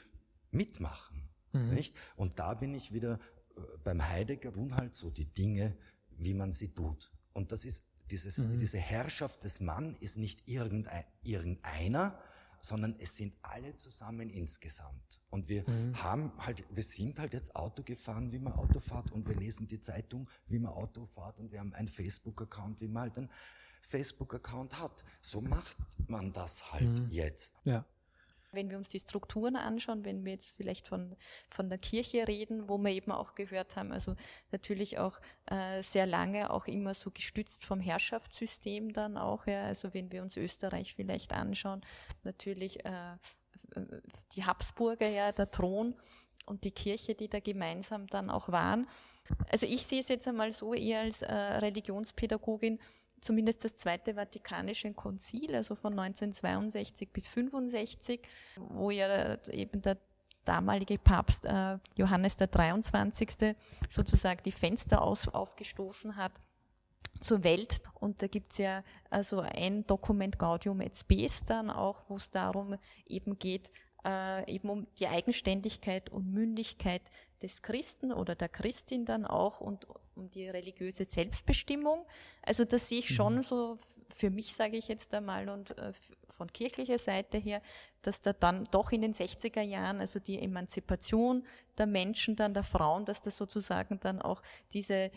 mitmachen. Mhm. Nicht? Und da bin ich wieder äh, beim Heidegger tun halt so die Dinge, wie man sie tut. Und das ist dieses, mhm. diese Herrschaft des Mann ist nicht irgendein, irgendeiner, sondern es sind alle zusammen insgesamt. Und wir mhm. haben halt, wir sind halt jetzt Auto gefahren, wie man Auto fährt und wir lesen die Zeitung, wie man Auto fährt und wir haben einen Facebook-Account, wie man halt einen Facebook-Account hat. So macht man das halt mhm. jetzt. Ja. Wenn wir uns die Strukturen anschauen, wenn wir jetzt vielleicht von, von der Kirche reden, wo wir eben auch gehört haben, also natürlich auch äh, sehr lange auch immer so gestützt vom Herrschaftssystem dann auch, ja, also wenn wir uns Österreich vielleicht anschauen, natürlich äh, die Habsburger, ja, der Thron und die Kirche, die da gemeinsam dann auch waren. Also ich sehe es jetzt einmal so eher als äh, Religionspädagogin, zumindest das Zweite Vatikanische Konzil, also von 1962 bis 65, wo ja eben der damalige Papst äh, Johannes der 23. sozusagen die Fenster aus, aufgestoßen hat zur Welt. Und da gibt's ja also ein Dokument Gaudium et Spes dann auch, wo es darum eben geht, äh, eben um die Eigenständigkeit und Mündigkeit des Christen oder der Christin dann auch und um die religiöse Selbstbestimmung. Also das sehe ich schon mhm. so für mich, sage ich jetzt einmal, und äh, von kirchlicher Seite her, dass da dann doch in den 60er Jahren, also die Emanzipation der Menschen, dann der Frauen, dass das sozusagen dann auch diese,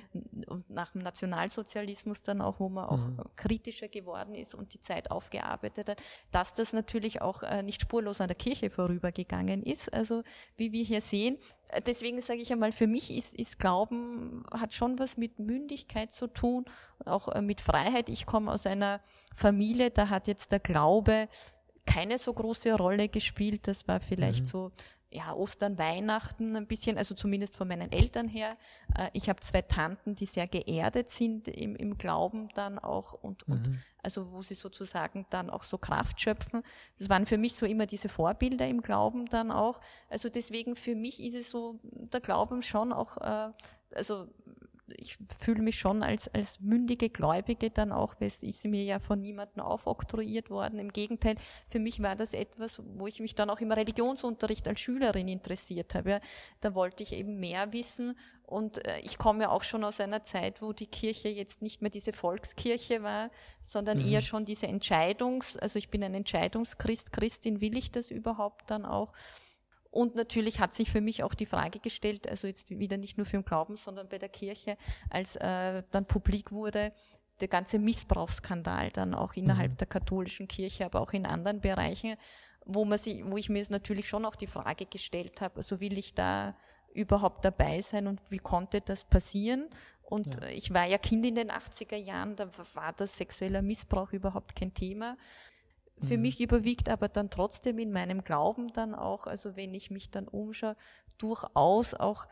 nach dem Nationalsozialismus dann auch, wo man auch mhm. kritischer geworden ist und die Zeit aufgearbeitet hat, dass das natürlich auch äh, nicht spurlos an der Kirche vorübergegangen ist. Also wie wir hier sehen, äh, deswegen sage ich einmal, für mich ist, ist Glauben, hat schon was mit Mündigkeit zu tun, auch äh, mit Freiheit. Ich komme aus einer Familie, da hat jetzt der Glaube keine so große Rolle gespielt. Das war vielleicht mhm. so ja, Ostern, Weihnachten ein bisschen, also zumindest von meinen Eltern her. Äh, ich habe zwei Tanten, die sehr geerdet sind im, im Glauben dann auch und, mhm. und also wo sie sozusagen dann auch so Kraft schöpfen. Das waren für mich so immer diese Vorbilder im Glauben dann auch. Also deswegen für mich ist es so der Glauben schon auch, äh, also ich fühle mich schon als, als mündige Gläubige dann auch, weil es ist mir ja von niemandem aufoktroyiert worden. Im Gegenteil, für mich war das etwas, wo ich mich dann auch im Religionsunterricht als Schülerin interessiert habe. Da wollte ich eben mehr wissen und äh, ich komme auch schon aus einer Zeit, wo die Kirche jetzt nicht mehr diese Volkskirche war, sondern mhm. eher schon diese Entscheidungs, also ich bin ein Entscheidungschrist, Christin, will ich das überhaupt dann auch? Und natürlich hat sich für mich auch die Frage gestellt, also jetzt wieder nicht nur für den Glauben, sondern bei der Kirche, als äh, dann publik wurde, der ganze Missbrauchsskandal dann auch innerhalb mhm. der katholischen Kirche, aber auch in anderen Bereichen, wo man sich, wo ich mir natürlich schon auch die Frage gestellt habe, also will ich da überhaupt dabei sein und wie konnte das passieren? Und ja. ich war ja Kind in den 80er Jahren, da war das sexueller Missbrauch überhaupt kein Thema. Für mhm. mich überwiegt aber dann trotzdem in meinem Glauben dann auch, also wenn ich mich dann umschaue, durchaus auch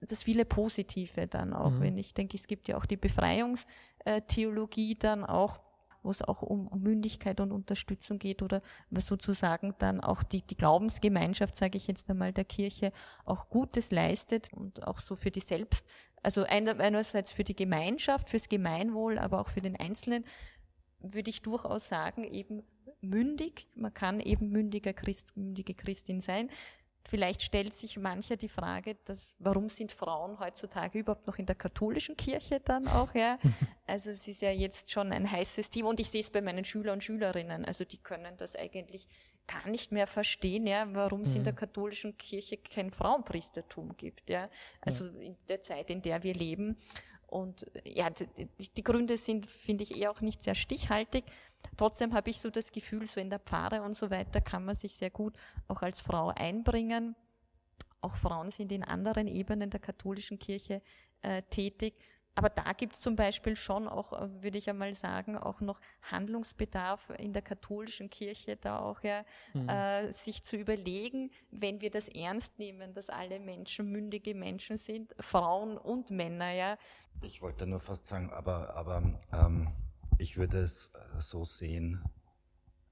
das viele Positive dann auch, mhm. wenn ich denke, es gibt ja auch die Befreiungstheologie dann auch, wo es auch um, Mündigkeit und Unterstützung geht oder was sozusagen dann auch die, die Glaubensgemeinschaft, sage ich jetzt einmal, der Kirche auch Gutes leistet und auch so für die Selbst, also einerseits für die Gemeinschaft, fürs Gemeinwohl, aber auch für den Einzelnen, würde ich durchaus sagen, eben mündig. Man kann eben mündiger Christ, mündige Christin sein. Vielleicht stellt sich mancher die Frage, dass, warum sind Frauen heutzutage überhaupt noch in der katholischen Kirche dann auch, ja? Also es ist ja jetzt schon ein heißes Thema und ich sehe es bei meinen Schüler und Schülerinnen. Also die können das eigentlich gar nicht mehr verstehen, ja, warum es in der mhm. katholischen Kirche kein Frauenpriestertum gibt, ja. Also in der Zeit, in der wir leben. Und ja, die, die Gründe sind, finde ich, eher auch nicht sehr stichhaltig. Trotzdem habe ich so das Gefühl, so in der Pfarre und so weiter kann man sich sehr gut auch als Frau einbringen. Auch Frauen sind in anderen Ebenen der katholischen Kirche äh, tätig. Aber da gibt es zum Beispiel schon auch, äh, würde ich einmal sagen, auch noch Handlungsbedarf in der katholischen Kirche, da auch ja mhm. äh, sich zu überlegen, wenn wir das ernst nehmen, dass alle Menschen mündige Menschen sind, Frauen und Männer, ja. Ich wollte nur fast sagen, aber, aber ähm, ich würde es äh, so sehen,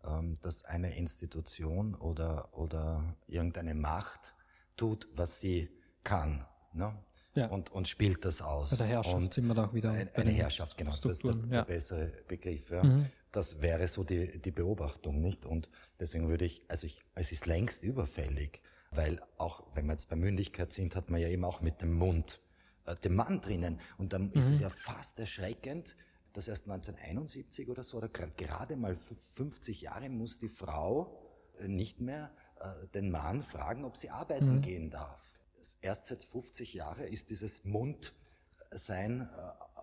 ähm, dass eine Institution oder, oder irgendeine Macht tut, was sie kann. Ne? Ja. Und, und spielt das aus. Bei der Herrschaft und sind wir da auch wieder. Eine, eine Herrschaft, genau. Das ist der, der bessere Begriff. Ja. Mhm. Das wäre so die, die Beobachtung, nicht? Und deswegen würde ich, also ich, es ist längst überfällig, weil auch, wenn wir jetzt bei Mündigkeit sind, hat man ja eben auch mit dem Mund äh, den Mann drinnen. Und dann mhm. ist es ja fast erschreckend, dass erst 1971 oder so, oder gerade mal 50 Jahre muss die Frau äh, nicht mehr äh, den Mann fragen, ob sie arbeiten mhm. gehen darf. Erst seit 50 Jahren ist dieses Mundsein äh,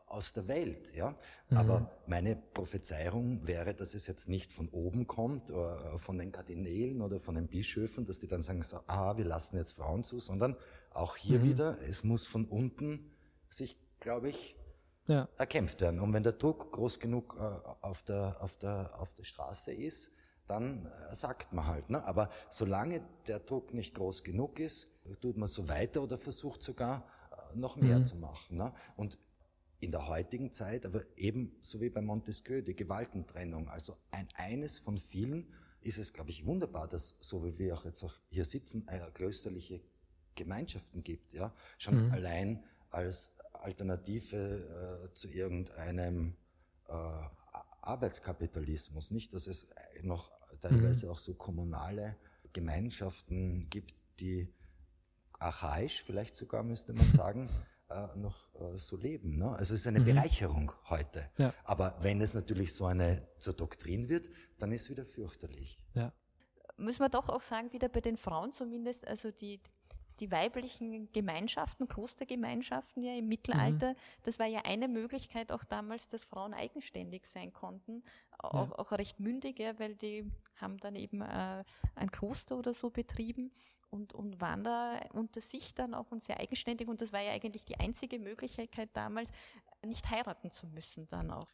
aus der Welt, ja. Mhm. Aber meine Prophezeiung wäre, dass es jetzt nicht von oben kommt, oder von den Kardinälen oder von den Bischöfen, dass die dann sagen so, ah, wir lassen jetzt Frauen zu, sondern auch hier mhm. wieder, es muss von unten sich, glaube ich, ja. erkämpft werden. Und wenn der Druck groß genug äh, auf, der, auf, der, auf der Straße ist, dann äh, sagt man halt. Ne? Aber solange der Druck nicht groß genug ist, tut man so weiter oder versucht sogar äh, noch mehr mhm. zu machen. Ne? Und in der heutigen Zeit, aber eben so wie bei Montesquieu, die Gewaltentrennung, also ein eines von vielen, ist es, glaube ich, wunderbar, dass, so wie wir auch jetzt auch hier sitzen, äh, klösterliche Gemeinschaften gibt. Ja? Schon mhm. allein als Alternative äh, zu irgendeinem äh, Arbeitskapitalismus. Nicht, dass es noch teilweise mhm. auch so kommunale Gemeinschaften gibt, die archaisch, vielleicht sogar müsste man sagen, äh, noch äh, so leben. Ne? Also es ist eine mhm. Bereicherung heute. Ja. Aber wenn es natürlich so eine zur Doktrin wird, dann ist es wieder fürchterlich. Ja. Müssen wir doch auch sagen, wieder bei den Frauen zumindest, also die, die weiblichen Gemeinschaften, Klostergemeinschaften ja im Mittelalter, mhm. das war ja eine Möglichkeit auch damals, dass Frauen eigenständig sein konnten, auch, ja. auch recht mündig, ja, weil die haben dann eben äh, ein Kloster oder so betrieben und, und waren da unter sich dann auch und sehr eigenständig und das war ja eigentlich die einzige Möglichkeit damals, nicht heiraten zu müssen dann auch.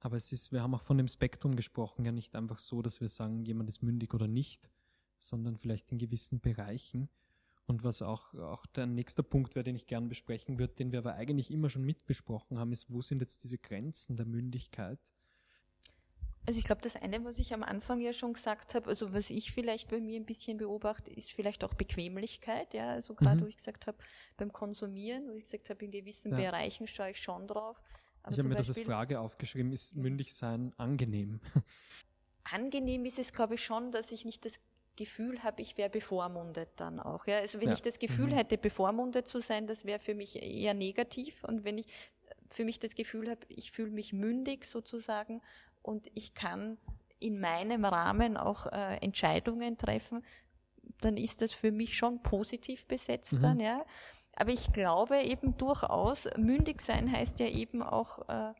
Aber es ist, wir haben auch von dem Spektrum gesprochen, ja nicht einfach so, dass wir sagen, jemand ist mündig oder nicht, sondern vielleicht in gewissen Bereichen. Und was auch, auch der nächste Punkt wäre, den ich gern besprechen würde, den wir aber eigentlich immer schon mitbesprochen haben, ist, wo sind jetzt diese Grenzen der Mündigkeit? Also ich glaube, das eine, was ich am Anfang ja schon gesagt habe, also was ich vielleicht bei mir ein bisschen beobachte, ist vielleicht auch Bequemlichkeit. Ja, also gerade mhm. wo ich gesagt habe, beim Konsumieren, wo ich gesagt habe, in gewissen ja. Bereichen schaue ich schon drauf. Ich habe mir das als Frage aufgeschrieben, ist mündig sein angenehm? Angenehm ist es, glaube ich, schon, dass ich nicht das Gefühl habe, ich wäre bevormundet dann auch. Ja? Also wenn ja. ich das Gefühl mhm. hätte, bevormundet zu sein, das wäre für mich eher negativ. Und wenn ich für mich das Gefühl habe, ich fühle mich mündig sozusagen und ich kann in meinem Rahmen auch äh, Entscheidungen treffen, dann ist das für mich schon positiv besetzt mhm. dann, ja. Aber ich glaube eben durchaus, mündig sein heißt ja eben auch äh,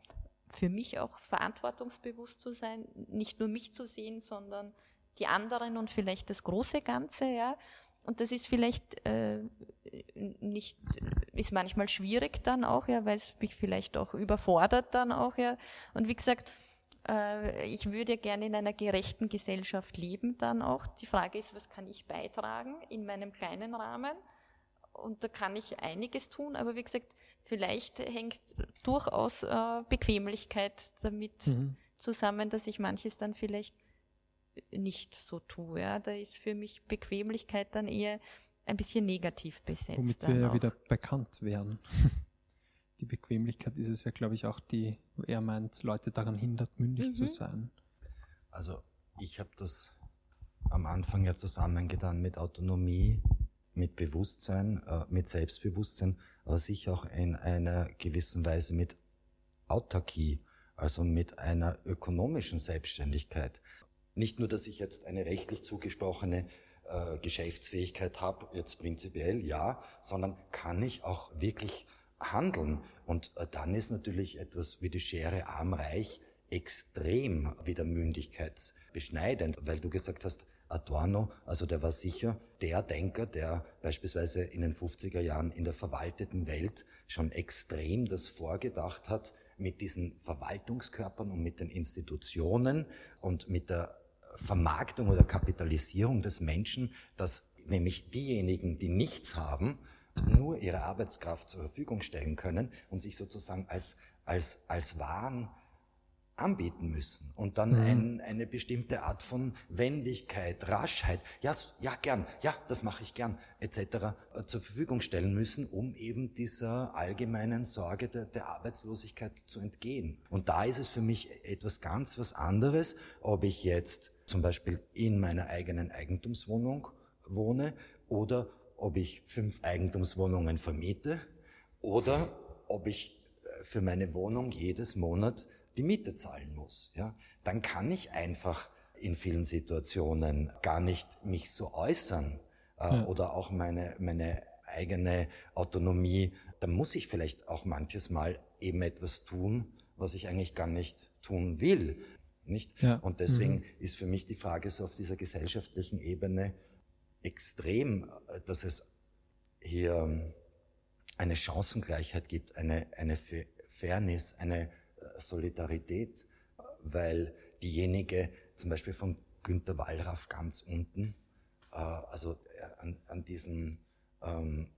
für mich auch verantwortungsbewusst zu sein, nicht nur mich zu sehen, sondern die anderen und vielleicht das große Ganze, ja. Und das ist vielleicht äh, nicht, ist manchmal schwierig dann auch, ja, weil es mich vielleicht auch überfordert dann auch, ja. Und wie gesagt, äh, ich würde gerne in einer gerechten Gesellschaft leben dann auch. Die Frage ist, was kann ich beitragen in meinem kleinen Rahmen? Und da kann ich einiges tun, aber wie gesagt, vielleicht hängt durchaus äh, Bequemlichkeit damit mhm. zusammen, dass ich manches dann vielleicht nicht so tue. Ja. Da ist für mich Bequemlichkeit dann eher ein bisschen negativ besetzt. Womit wir ja wieder bekannt wären. die Bequemlichkeit ist es ja, glaube ich, auch, die er meint, Leute daran hindert, mündig mhm. zu sein. Also ich habe das am Anfang ja zusammengetan mit Autonomie, mit Bewusstsein, äh, mit Selbstbewusstsein, aber sicher auch in einer gewissen Weise mit Autarkie, also mit einer ökonomischen Selbstständigkeit. Nicht nur, dass ich jetzt eine rechtlich zugesprochene äh, Geschäftsfähigkeit habe, jetzt prinzipiell ja, sondern kann ich auch wirklich handeln. Und äh, dann ist natürlich etwas wie die Schere arm-reich extrem wieder mündigkeitsbeschneidend, weil du gesagt hast, Adorno, also der war sicher der Denker, der beispielsweise in den 50er Jahren in der verwalteten Welt schon extrem das vorgedacht hat mit diesen Verwaltungskörpern und mit den Institutionen und mit der Vermarktung oder Kapitalisierung des Menschen, dass nämlich diejenigen, die nichts haben, nur ihre Arbeitskraft zur Verfügung stellen können und sich sozusagen als, als, als Waren anbieten müssen und dann mhm. ein, eine bestimmte Art von Wendigkeit, Raschheit, ja, ja gern, ja, das mache ich gern, etc. Äh, zur Verfügung stellen müssen, um eben dieser allgemeinen Sorge der, der Arbeitslosigkeit zu entgehen. Und da ist es für mich etwas ganz was anderes, ob ich jetzt zum Beispiel in meiner eigenen Eigentumswohnung wohne oder ob ich fünf Eigentumswohnungen vermiete oder ob ich äh, für meine Wohnung jedes Monat die Miete zahlen muss. Ja, dann kann ich einfach in vielen Situationen gar nicht mich so äußern äh, ja. oder auch meine meine eigene Autonomie. Da muss ich vielleicht auch manches Mal eben etwas tun, was ich eigentlich gar nicht tun will. Nicht? Ja. Und deswegen mhm. ist für mich die Frage so auf dieser gesellschaftlichen Ebene extrem, äh, dass es hier eine Chancengleichheit gibt, eine, eine Fairness, eine äh, Solidarität, weil diejenige zum Beispiel von Günter Wallraff ganz unten, äh, also an, an diesen, ähm,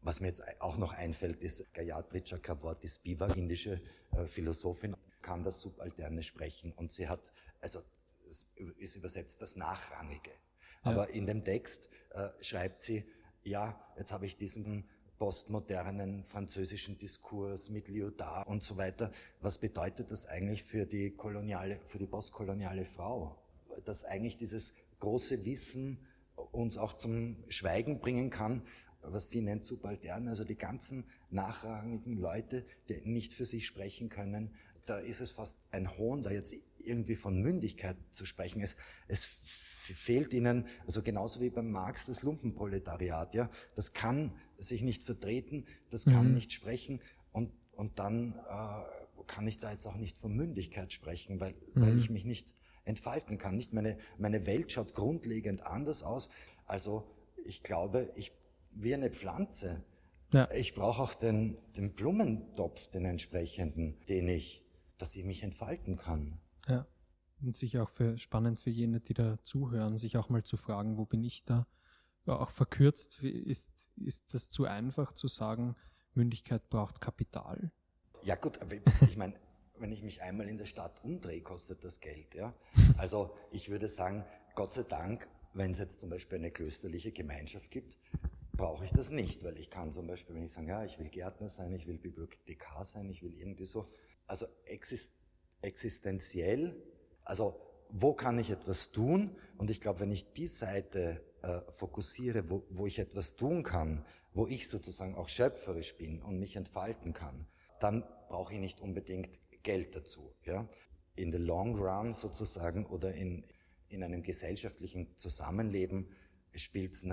was mir jetzt auch noch einfällt, ist Gayatri Chakravorty Spivak, indische Philosophin, kann das Subalterne sprechen und sie hat, also es ist übersetzt das Nachrangige. Aber in dem Text äh, schreibt sie, ja, jetzt habe ich diesen postmodernen französischen Diskurs mit Lyotard und so weiter. Was bedeutet das eigentlich für die koloniale, für die postkoloniale Frau? Dass eigentlich dieses große Wissen uns auch zum Schweigen bringen kann, was sie nennt Subaltern, also die ganzen nachrangigen Leute, die nicht für sich sprechen können. Da ist es fast ein Hohn, da jetzt irgendwie von Mündigkeit zu sprechen. Es, es fehlt ihnen, also genauso wie beim Marx das Lumpenproletariat, ja, das kann sich nicht vertreten, das kann mhm. nicht sprechen und, und dann äh, kann ich da jetzt auch nicht von Mündigkeit sprechen, weil, mhm. weil ich mich nicht entfalten kann. Nicht meine, meine Welt schaut grundlegend anders aus. Also ich glaube, ich wie eine Pflanze. Ja. Ich brauche auch den, den Blumentopf, den entsprechenden, den ich, dass ich mich entfalten kann. Ja. Und sicher auch für, spannend für jene, die da zuhören, sich auch mal zu fragen, wo bin ich da? Ja, auch verkürzt, ist, ist das zu einfach zu sagen, Mündigkeit braucht Kapital? Ja gut, aber ich meine, wenn ich mich einmal in der Stadt umdrehe, kostet das Geld. Ja? Also ich würde sagen, Gott sei Dank, wenn es jetzt zum Beispiel eine klösterliche Gemeinschaft gibt, brauche ich das nicht, weil ich kann zum Beispiel, wenn ich sage, ja, ich will Gärtner sein, ich will Bibliothekar sein, ich will irgendwie so, also exist existenziell, also wo kann ich etwas tun? Und ich glaube, wenn ich die Seite äh, fokussiere, wo, wo ich etwas tun kann, wo ich sozusagen auch schöpferisch bin und mich entfalten kann, dann brauche ich nicht unbedingt Geld dazu. Ja? In the long run sozusagen oder in, in einem gesellschaftlichen Zusammenleben spielt es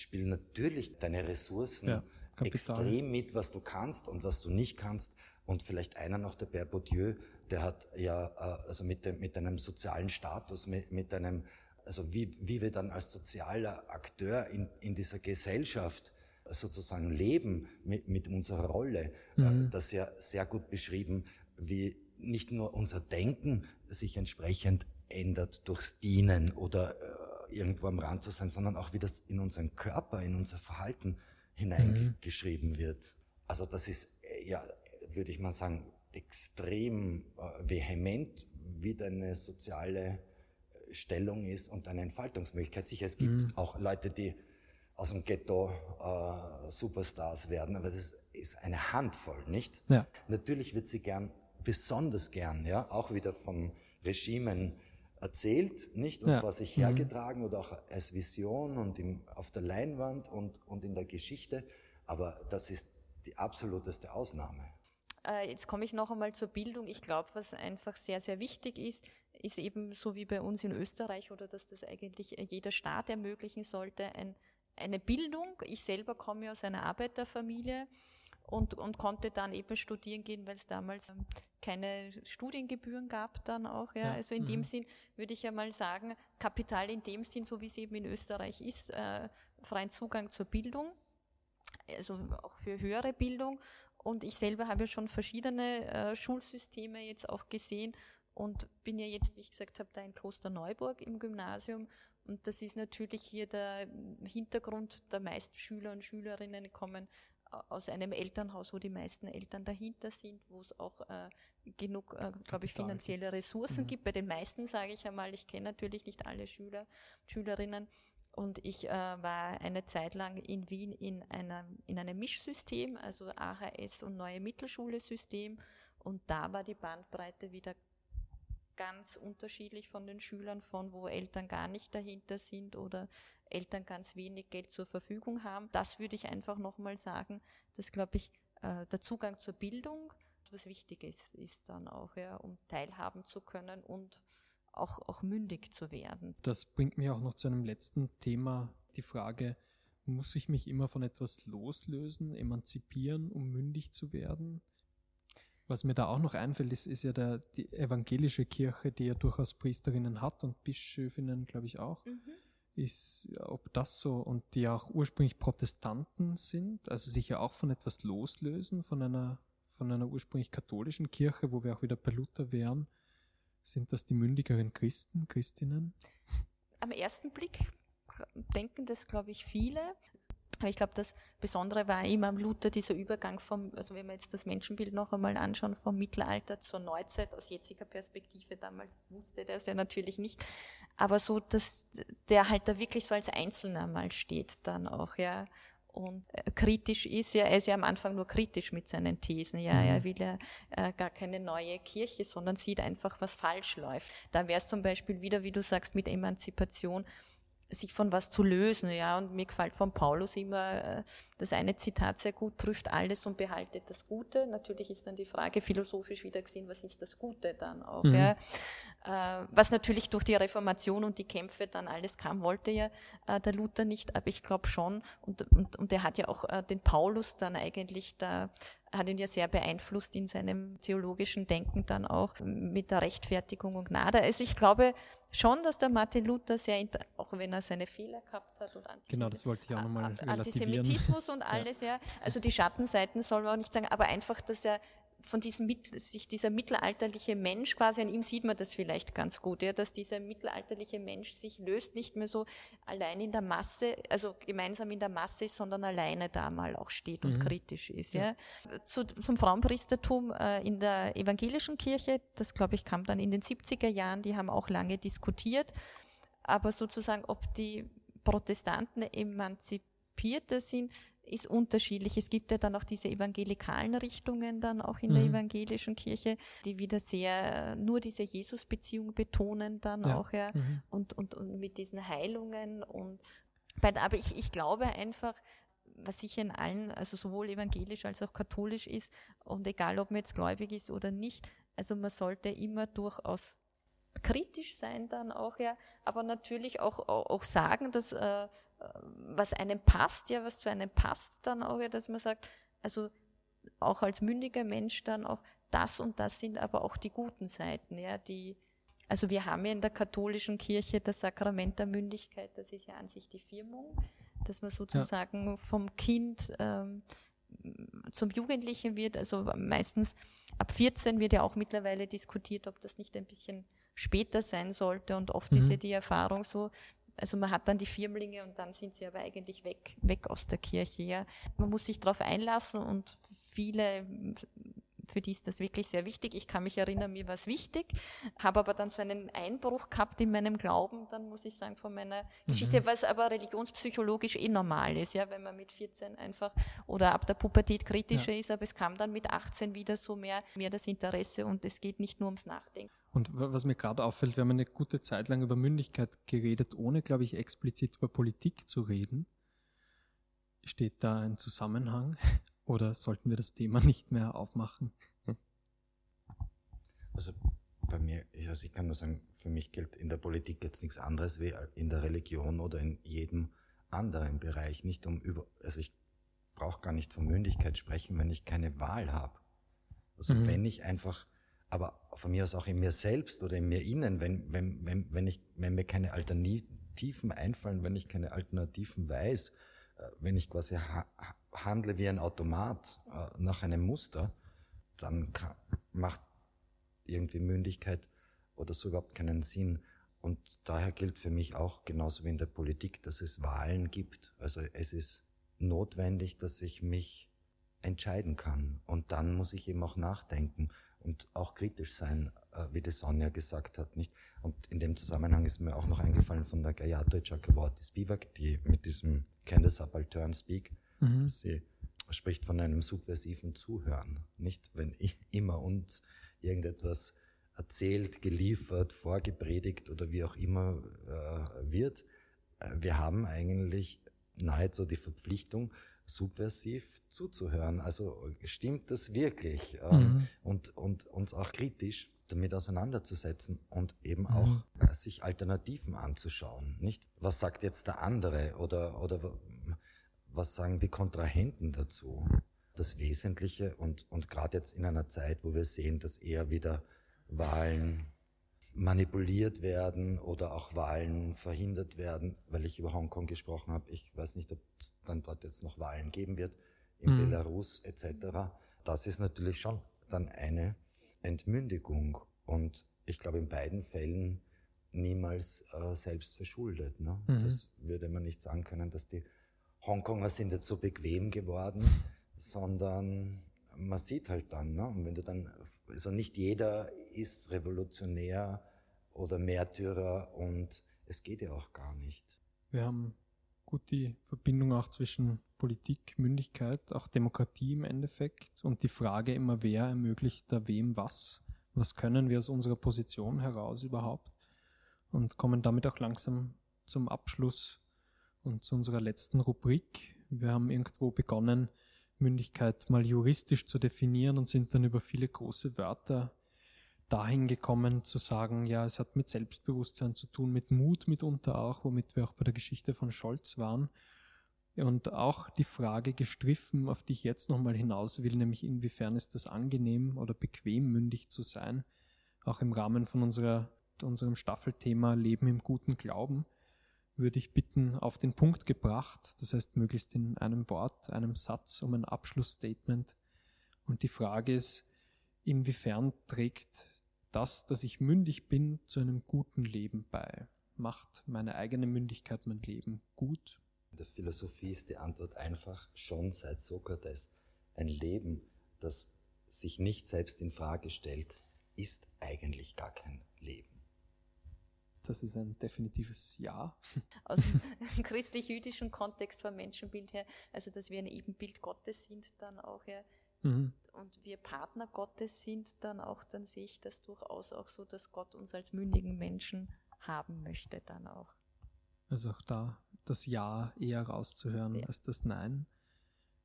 spielen natürlich deine Ressourcen ja, extrem mit, was du kannst und was du nicht kannst. Und vielleicht einer noch, der Père Bourdieu, der hat ja, äh, also mit, dem, mit einem sozialen Status, mit, mit einem, also wie, wie wir dann als sozialer Akteur in, in dieser Gesellschaft sozusagen leben mit, mit unserer Rolle, äh, mhm. das ja sehr gut beschrieben, wie nicht nur unser Denken sich entsprechend ändert durchs Dienen oder äh, irgendwo am Rand zu sein, sondern auch wie das in unseren Körper, in unser Verhalten hineingeschrieben mhm. wird. Also das ist ja, würde ich mal sagen, extrem äh, vehement, wie deine soziale äh, Stellung ist und deine Entfaltungsmöglichkeit. Sicher, es gibt mhm. auch Leute, die aus dem Ghetto äh, Superstars werden, aber das ist eine Handvoll, nicht? Ja. Natürlich wird sie gern, besonders gern, ja, auch wieder von Regimen erzählt, nicht? Und ja. vor sich hergetragen mhm. oder auch als Vision und im, auf der Leinwand und, und in der Geschichte. Aber das ist die absoluteste Ausnahme. Äh, jetzt komme ich noch einmal zur Bildung. Ich glaube, was einfach sehr, sehr wichtig ist, ist eben so wie bei uns in Österreich oder dass das eigentlich jeder Staat ermöglichen sollte, ein, eine Bildung. Ich selber komme aus einer Arbeiterfamilie und, und konnte dann eben studieren gehen, weil es damals ähm, keine Studiengebühren gab dann auch. Ja. ja. Also in mhm. dem Sinn würde ich ja mal sagen, Kapital in dem Sinn, so wie es eben in Österreich ist, äh, freien Zugang zur Bildung, also auch für höhere Bildung und ich selber habe ja schon verschiedene äh, Schulsysteme jetzt auch gesehen und bin ja jetzt, wie ich gesagt habe, da in Kloster Neuburg im Gymnasium. Und das ist natürlich hier der Hintergrund der meisten Schüler und Schülerinnen kommen aus einem Elternhaus, wo die meisten Eltern dahinter sind, wo es auch äh, genug, äh, glaube ich, finanzielle Ressourcen mhm. gibt. Bei den meisten sage ich einmal, ich kenne natürlich nicht alle Schüler, Schülerinnen, und ich äh, war eine Zeit lang in Wien in, einer, in einem Mischsystem, also AHS und neue Mittelschule-System. Und da war die Bandbreite wieder ganz unterschiedlich von den Schülern, von wo Eltern gar nicht dahinter sind oder Eltern ganz wenig Geld zur Verfügung haben. Das würde ich einfach nochmal sagen, dass, glaube ich, äh, der Zugang zur Bildung was Wichtiges ist dann auch, ja, um teilhaben zu können und auch, auch mündig zu werden. Das bringt mich auch noch zu einem letzten Thema, die Frage, muss ich mich immer von etwas loslösen, emanzipieren, um mündig zu werden? Was mir da auch noch einfällt, ist, ist ja der, die evangelische Kirche, die ja durchaus Priesterinnen hat und Bischöfinnen, glaube ich, auch. Mhm. Ist, ob das so, und die auch ursprünglich Protestanten sind, also sich ja auch von etwas loslösen, von einer, von einer ursprünglich katholischen Kirche, wo wir auch wieder bei Luther wären, sind das die mündigeren Christen, Christinnen? Am ersten Blick denken das, glaube ich, viele. Aber ich glaube, das Besondere war immer am Luther dieser Übergang vom, also wenn wir jetzt das Menschenbild noch einmal anschauen, vom Mittelalter zur Neuzeit aus jetziger Perspektive. Damals wusste der es ja natürlich nicht. Aber so, dass der halt da wirklich so als Einzelner mal steht dann auch, ja und äh, kritisch ist. Ja, er ist ja am Anfang nur kritisch mit seinen Thesen. Ja, mhm. er will ja äh, gar keine neue Kirche, sondern sieht einfach, was falsch läuft. Da wäre es zum Beispiel wieder, wie du sagst, mit Emanzipation sich von was zu lösen, ja. Und mir gefällt von Paulus immer äh, das eine Zitat sehr gut, prüft alles und behaltet das Gute. Natürlich ist dann die Frage philosophisch wieder gesehen, was ist das Gute dann auch, mhm. ja. Äh, was natürlich durch die Reformation und die Kämpfe dann alles kam, wollte ja äh, der Luther nicht, aber ich glaube schon, und, und, und er hat ja auch den Paulus dann eigentlich da hat ihn ja sehr beeinflusst in seinem theologischen Denken dann auch mit der Rechtfertigung und Gnade. Also ich glaube schon, dass der Martin Luther sehr, auch wenn er seine Fehler gehabt hat und Genau, das wollte ich auch nochmal Antisemitismus und alles, ja. ja. Also die Schattenseiten soll man auch nicht sagen, aber einfach, dass er von diesem sich dieser mittelalterliche Mensch quasi an ihm sieht man das vielleicht ganz gut, ja, dass dieser mittelalterliche Mensch sich löst nicht mehr so allein in der Masse, also gemeinsam in der Masse ist, sondern alleine da mal auch steht und mhm. kritisch ist. Ja. ja. Zu, zum Frauenpriestertum äh, in der evangelischen Kirche, das glaube ich kam dann in den 70er Jahren, die haben auch lange diskutiert, aber sozusagen, ob die Protestanten emanzipierter sind, ist unterschiedlich. Es gibt ja dann auch diese evangelikalen Richtungen dann auch in mhm. der evangelischen Kirche, die wieder sehr nur diese Jesus-Beziehung betonen dann ja. auch, ja. Mhm. Und, und, und mit diesen Heilungen und aber ich, ich glaube einfach, was sicher in allen, also sowohl evangelisch als auch katholisch ist, und egal ob man jetzt gläubig ist oder nicht, also man sollte immer durchaus kritisch sein dann auch, ja, aber natürlich auch, auch, auch sagen, dass äh, was einem passt, ja, was zu einem passt dann auch, ja, dass man sagt, also auch als mündiger Mensch dann auch, das und das sind aber auch die guten Seiten, ja, die, also wir haben ja in der katholischen Kirche das Sakrament der Mündigkeit, das ist ja an sich die Firmung, dass man sozusagen ja. vom Kind ähm, zum Jugendlichen wird, also meistens ab 14 wird ja auch mittlerweile diskutiert, ob das nicht ein bisschen später sein sollte und oft mhm. ist ja die Erfahrung so, also man hat dann die Firmlinge und dann sind sie aber eigentlich weg, weg aus der Kirche. Ja. Man muss sich darauf einlassen und viele für die ist das wirklich sehr wichtig. Ich kann mich erinnern, mir war es wichtig, habe aber dann so einen Einbruch gehabt in meinem Glauben, dann muss ich sagen, von meiner mhm. Geschichte, was aber religionspsychologisch eh normal ist, ja, wenn man mit 14 einfach oder ab der Pubertät kritischer ja. ist, aber es kam dann mit 18 wieder so mehr, mehr das Interesse und es geht nicht nur ums Nachdenken. Und was mir gerade auffällt, wir haben eine gute Zeit lang über Mündigkeit geredet, ohne, glaube ich, explizit über Politik zu reden. Steht da ein Zusammenhang oder sollten wir das Thema nicht mehr aufmachen? Also bei mir, also ich kann nur sagen, für mich gilt in der Politik jetzt nichts anderes wie in der Religion oder in jedem anderen Bereich. Nicht um über, also ich brauche gar nicht von Mündigkeit sprechen, wenn ich keine Wahl habe. Also mhm. wenn ich einfach, aber von mir aus auch in mir selbst oder in mir innen, wenn, wenn, wenn, wenn ich, wenn mir keine Alternativen einfallen, wenn ich keine Alternativen weiß, äh, wenn ich quasi ha handle wie ein Automat äh, nach einem Muster, dann kann, macht irgendwie Mündigkeit oder so überhaupt keinen Sinn. Und daher gilt für mich auch genauso wie in der Politik, dass es Wahlen gibt. Also es ist notwendig, dass ich mich entscheiden kann. Und dann muss ich eben auch nachdenken und auch kritisch sein, äh, wie die Sonja gesagt hat, nicht? Und in dem Zusammenhang ist mir auch noch eingefallen von der Gayatri Chakraborty Spivak, die mit diesem Can the Subaltern Speak Mhm. Sie spricht von einem subversiven Zuhören. Nicht, wenn immer uns irgendetwas erzählt, geliefert, vorgepredigt oder wie auch immer äh, wird. Äh, wir haben eigentlich nahezu die Verpflichtung, subversiv zuzuhören. Also stimmt das wirklich? Ähm, mhm. und, und uns auch kritisch damit auseinanderzusetzen und eben mhm. auch äh, sich Alternativen anzuschauen. Nicht, was sagt jetzt der andere oder, oder was sagen die Kontrahenten dazu? Das Wesentliche und, und gerade jetzt in einer Zeit, wo wir sehen, dass eher wieder Wahlen manipuliert werden oder auch Wahlen verhindert werden, weil ich über Hongkong gesprochen habe. Ich weiß nicht, ob es dann dort jetzt noch Wahlen geben wird, in mhm. Belarus etc. Das ist natürlich schon dann eine Entmündigung und ich glaube in beiden Fällen niemals äh, selbst verschuldet. Ne? Mhm. Das würde man nicht sagen können, dass die Hongkonger sind jetzt so bequem geworden, sondern man sieht halt dann, ne? Und wenn du dann, also nicht jeder ist revolutionär oder Märtyrer und es geht ja auch gar nicht. Wir haben gut die Verbindung auch zwischen Politik, Mündigkeit, auch Demokratie im Endeffekt und die Frage immer, wer ermöglicht da wem was? Was können wir aus unserer Position heraus überhaupt? Und kommen damit auch langsam zum Abschluss und zu unserer letzten Rubrik. Wir haben irgendwo begonnen, Mündigkeit mal juristisch zu definieren und sind dann über viele große Wörter dahin gekommen zu sagen, ja, es hat mit Selbstbewusstsein zu tun, mit Mut mitunter auch, womit wir auch bei der Geschichte von Scholz waren. Und auch die Frage gestriffen, auf die ich jetzt nochmal hinaus will, nämlich inwiefern ist das angenehm oder bequem mündig zu sein, auch im Rahmen von unserer, unserem Staffelthema Leben im guten Glauben, würde ich bitten, auf den Punkt gebracht, das heißt möglichst in einem Wort, einem Satz um ein Abschlussstatement. Und die Frage ist, inwiefern trägt das, dass ich mündig bin, zu einem guten Leben bei? Macht meine eigene Mündigkeit mein Leben gut? In der Philosophie ist die Antwort einfach schon seit Sokrates. Ein Leben, das sich nicht selbst in Frage stellt, ist eigentlich gar kein Leben. Das ist ein definitives Ja. Aus dem christlich-jüdischen Kontext vom Menschenbild her, also dass wir ein Ebenbild Gottes sind, dann auch ja, mhm. Und wir Partner Gottes sind, dann auch, dann sehe ich das durchaus auch so, dass Gott uns als mündigen Menschen haben möchte, dann auch. Also auch da das Ja eher rauszuhören ja. als das Nein.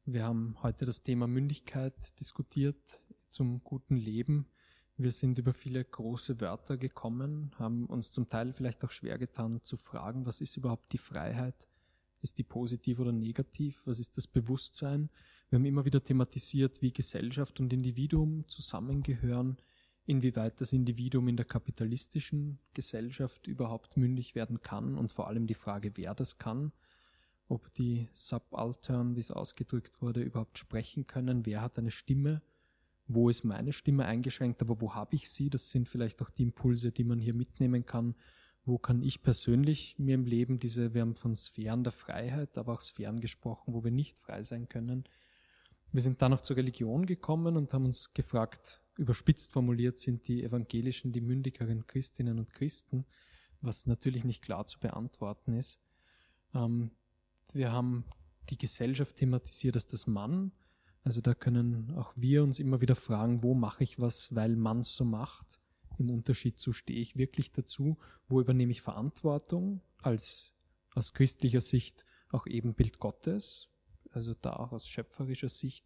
Wir haben heute das Thema Mündigkeit diskutiert zum guten Leben. Wir sind über viele große Wörter gekommen, haben uns zum Teil vielleicht auch schwer getan zu fragen, was ist überhaupt die Freiheit? Ist die positiv oder negativ? Was ist das Bewusstsein? Wir haben immer wieder thematisiert, wie Gesellschaft und Individuum zusammengehören, inwieweit das Individuum in der kapitalistischen Gesellschaft überhaupt mündig werden kann und vor allem die Frage, wer das kann, ob die Subaltern, wie es ausgedrückt wurde, überhaupt sprechen können, wer hat eine Stimme, wo ist meine Stimme eingeschränkt, aber wo habe ich sie, das sind vielleicht auch die Impulse, die man hier mitnehmen kann, wo kann ich persönlich mir im Leben diese, wir haben von Sphären der Freiheit, aber auch Sphären gesprochen, wo wir nicht frei sein können. Wir sind dann noch zur Religion gekommen und haben uns gefragt, überspitzt formuliert sind die Evangelischen die mündigeren Christinnen und Christen, was natürlich nicht klar zu beantworten ist. Ähm, wir haben die Gesellschaft thematisiert als das Mann. Also da können auch wir uns immer wieder fragen, wo mache ich was, weil man so macht. Im Unterschied zu stehe ich wirklich dazu, wo übernehme ich Verantwortung als aus christlicher Sicht auch Ebenbild Gottes, also da auch aus schöpferischer Sicht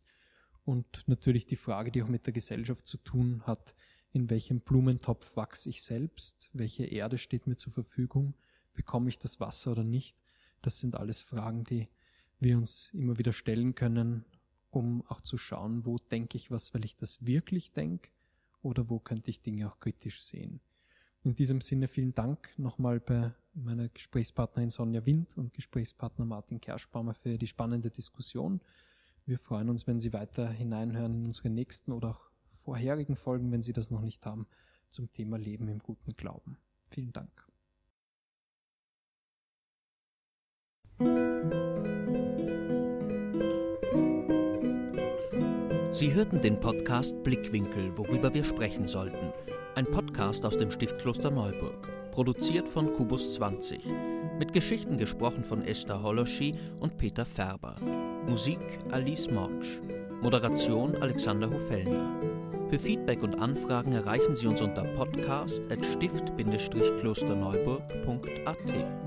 und natürlich die Frage, die auch mit der Gesellschaft zu tun hat, in welchem Blumentopf wachse ich selbst, welche Erde steht mir zur Verfügung, bekomme ich das Wasser oder nicht. Das sind alles Fragen, die wir uns immer wieder stellen können, um auch zu schauen, wo denke ich was, weil ich das wirklich denke oder wo könnte ich Dinge auch kritisch sehen. In diesem Sinne vielen Dank nochmal bei meiner Gesprächspartnerin Sonja Wind und Gesprächspartner Martin Kerschbaumer für die spannende Diskussion. Wir freuen uns, wenn Sie weiter hineinhören in unsere nächsten oder auch vorherigen Folgen, wenn Sie das noch nicht haben, zum Thema Leben im guten Glauben. Vielen Dank. Sie hörten den Podcast Blickwinkel, worüber wir sprechen sollten. Ein Podcast aus dem Stiftkloster Neuburg, produziert von Kubus 20. Mit Geschichten gesprochen von Esther Holoschi und Peter Färber. Musik Alice Morsch. Moderation Alexander Hofellner. Für Feedback und Anfragen erreichen Sie uns unter podcast.stift-klosterneuburg.at.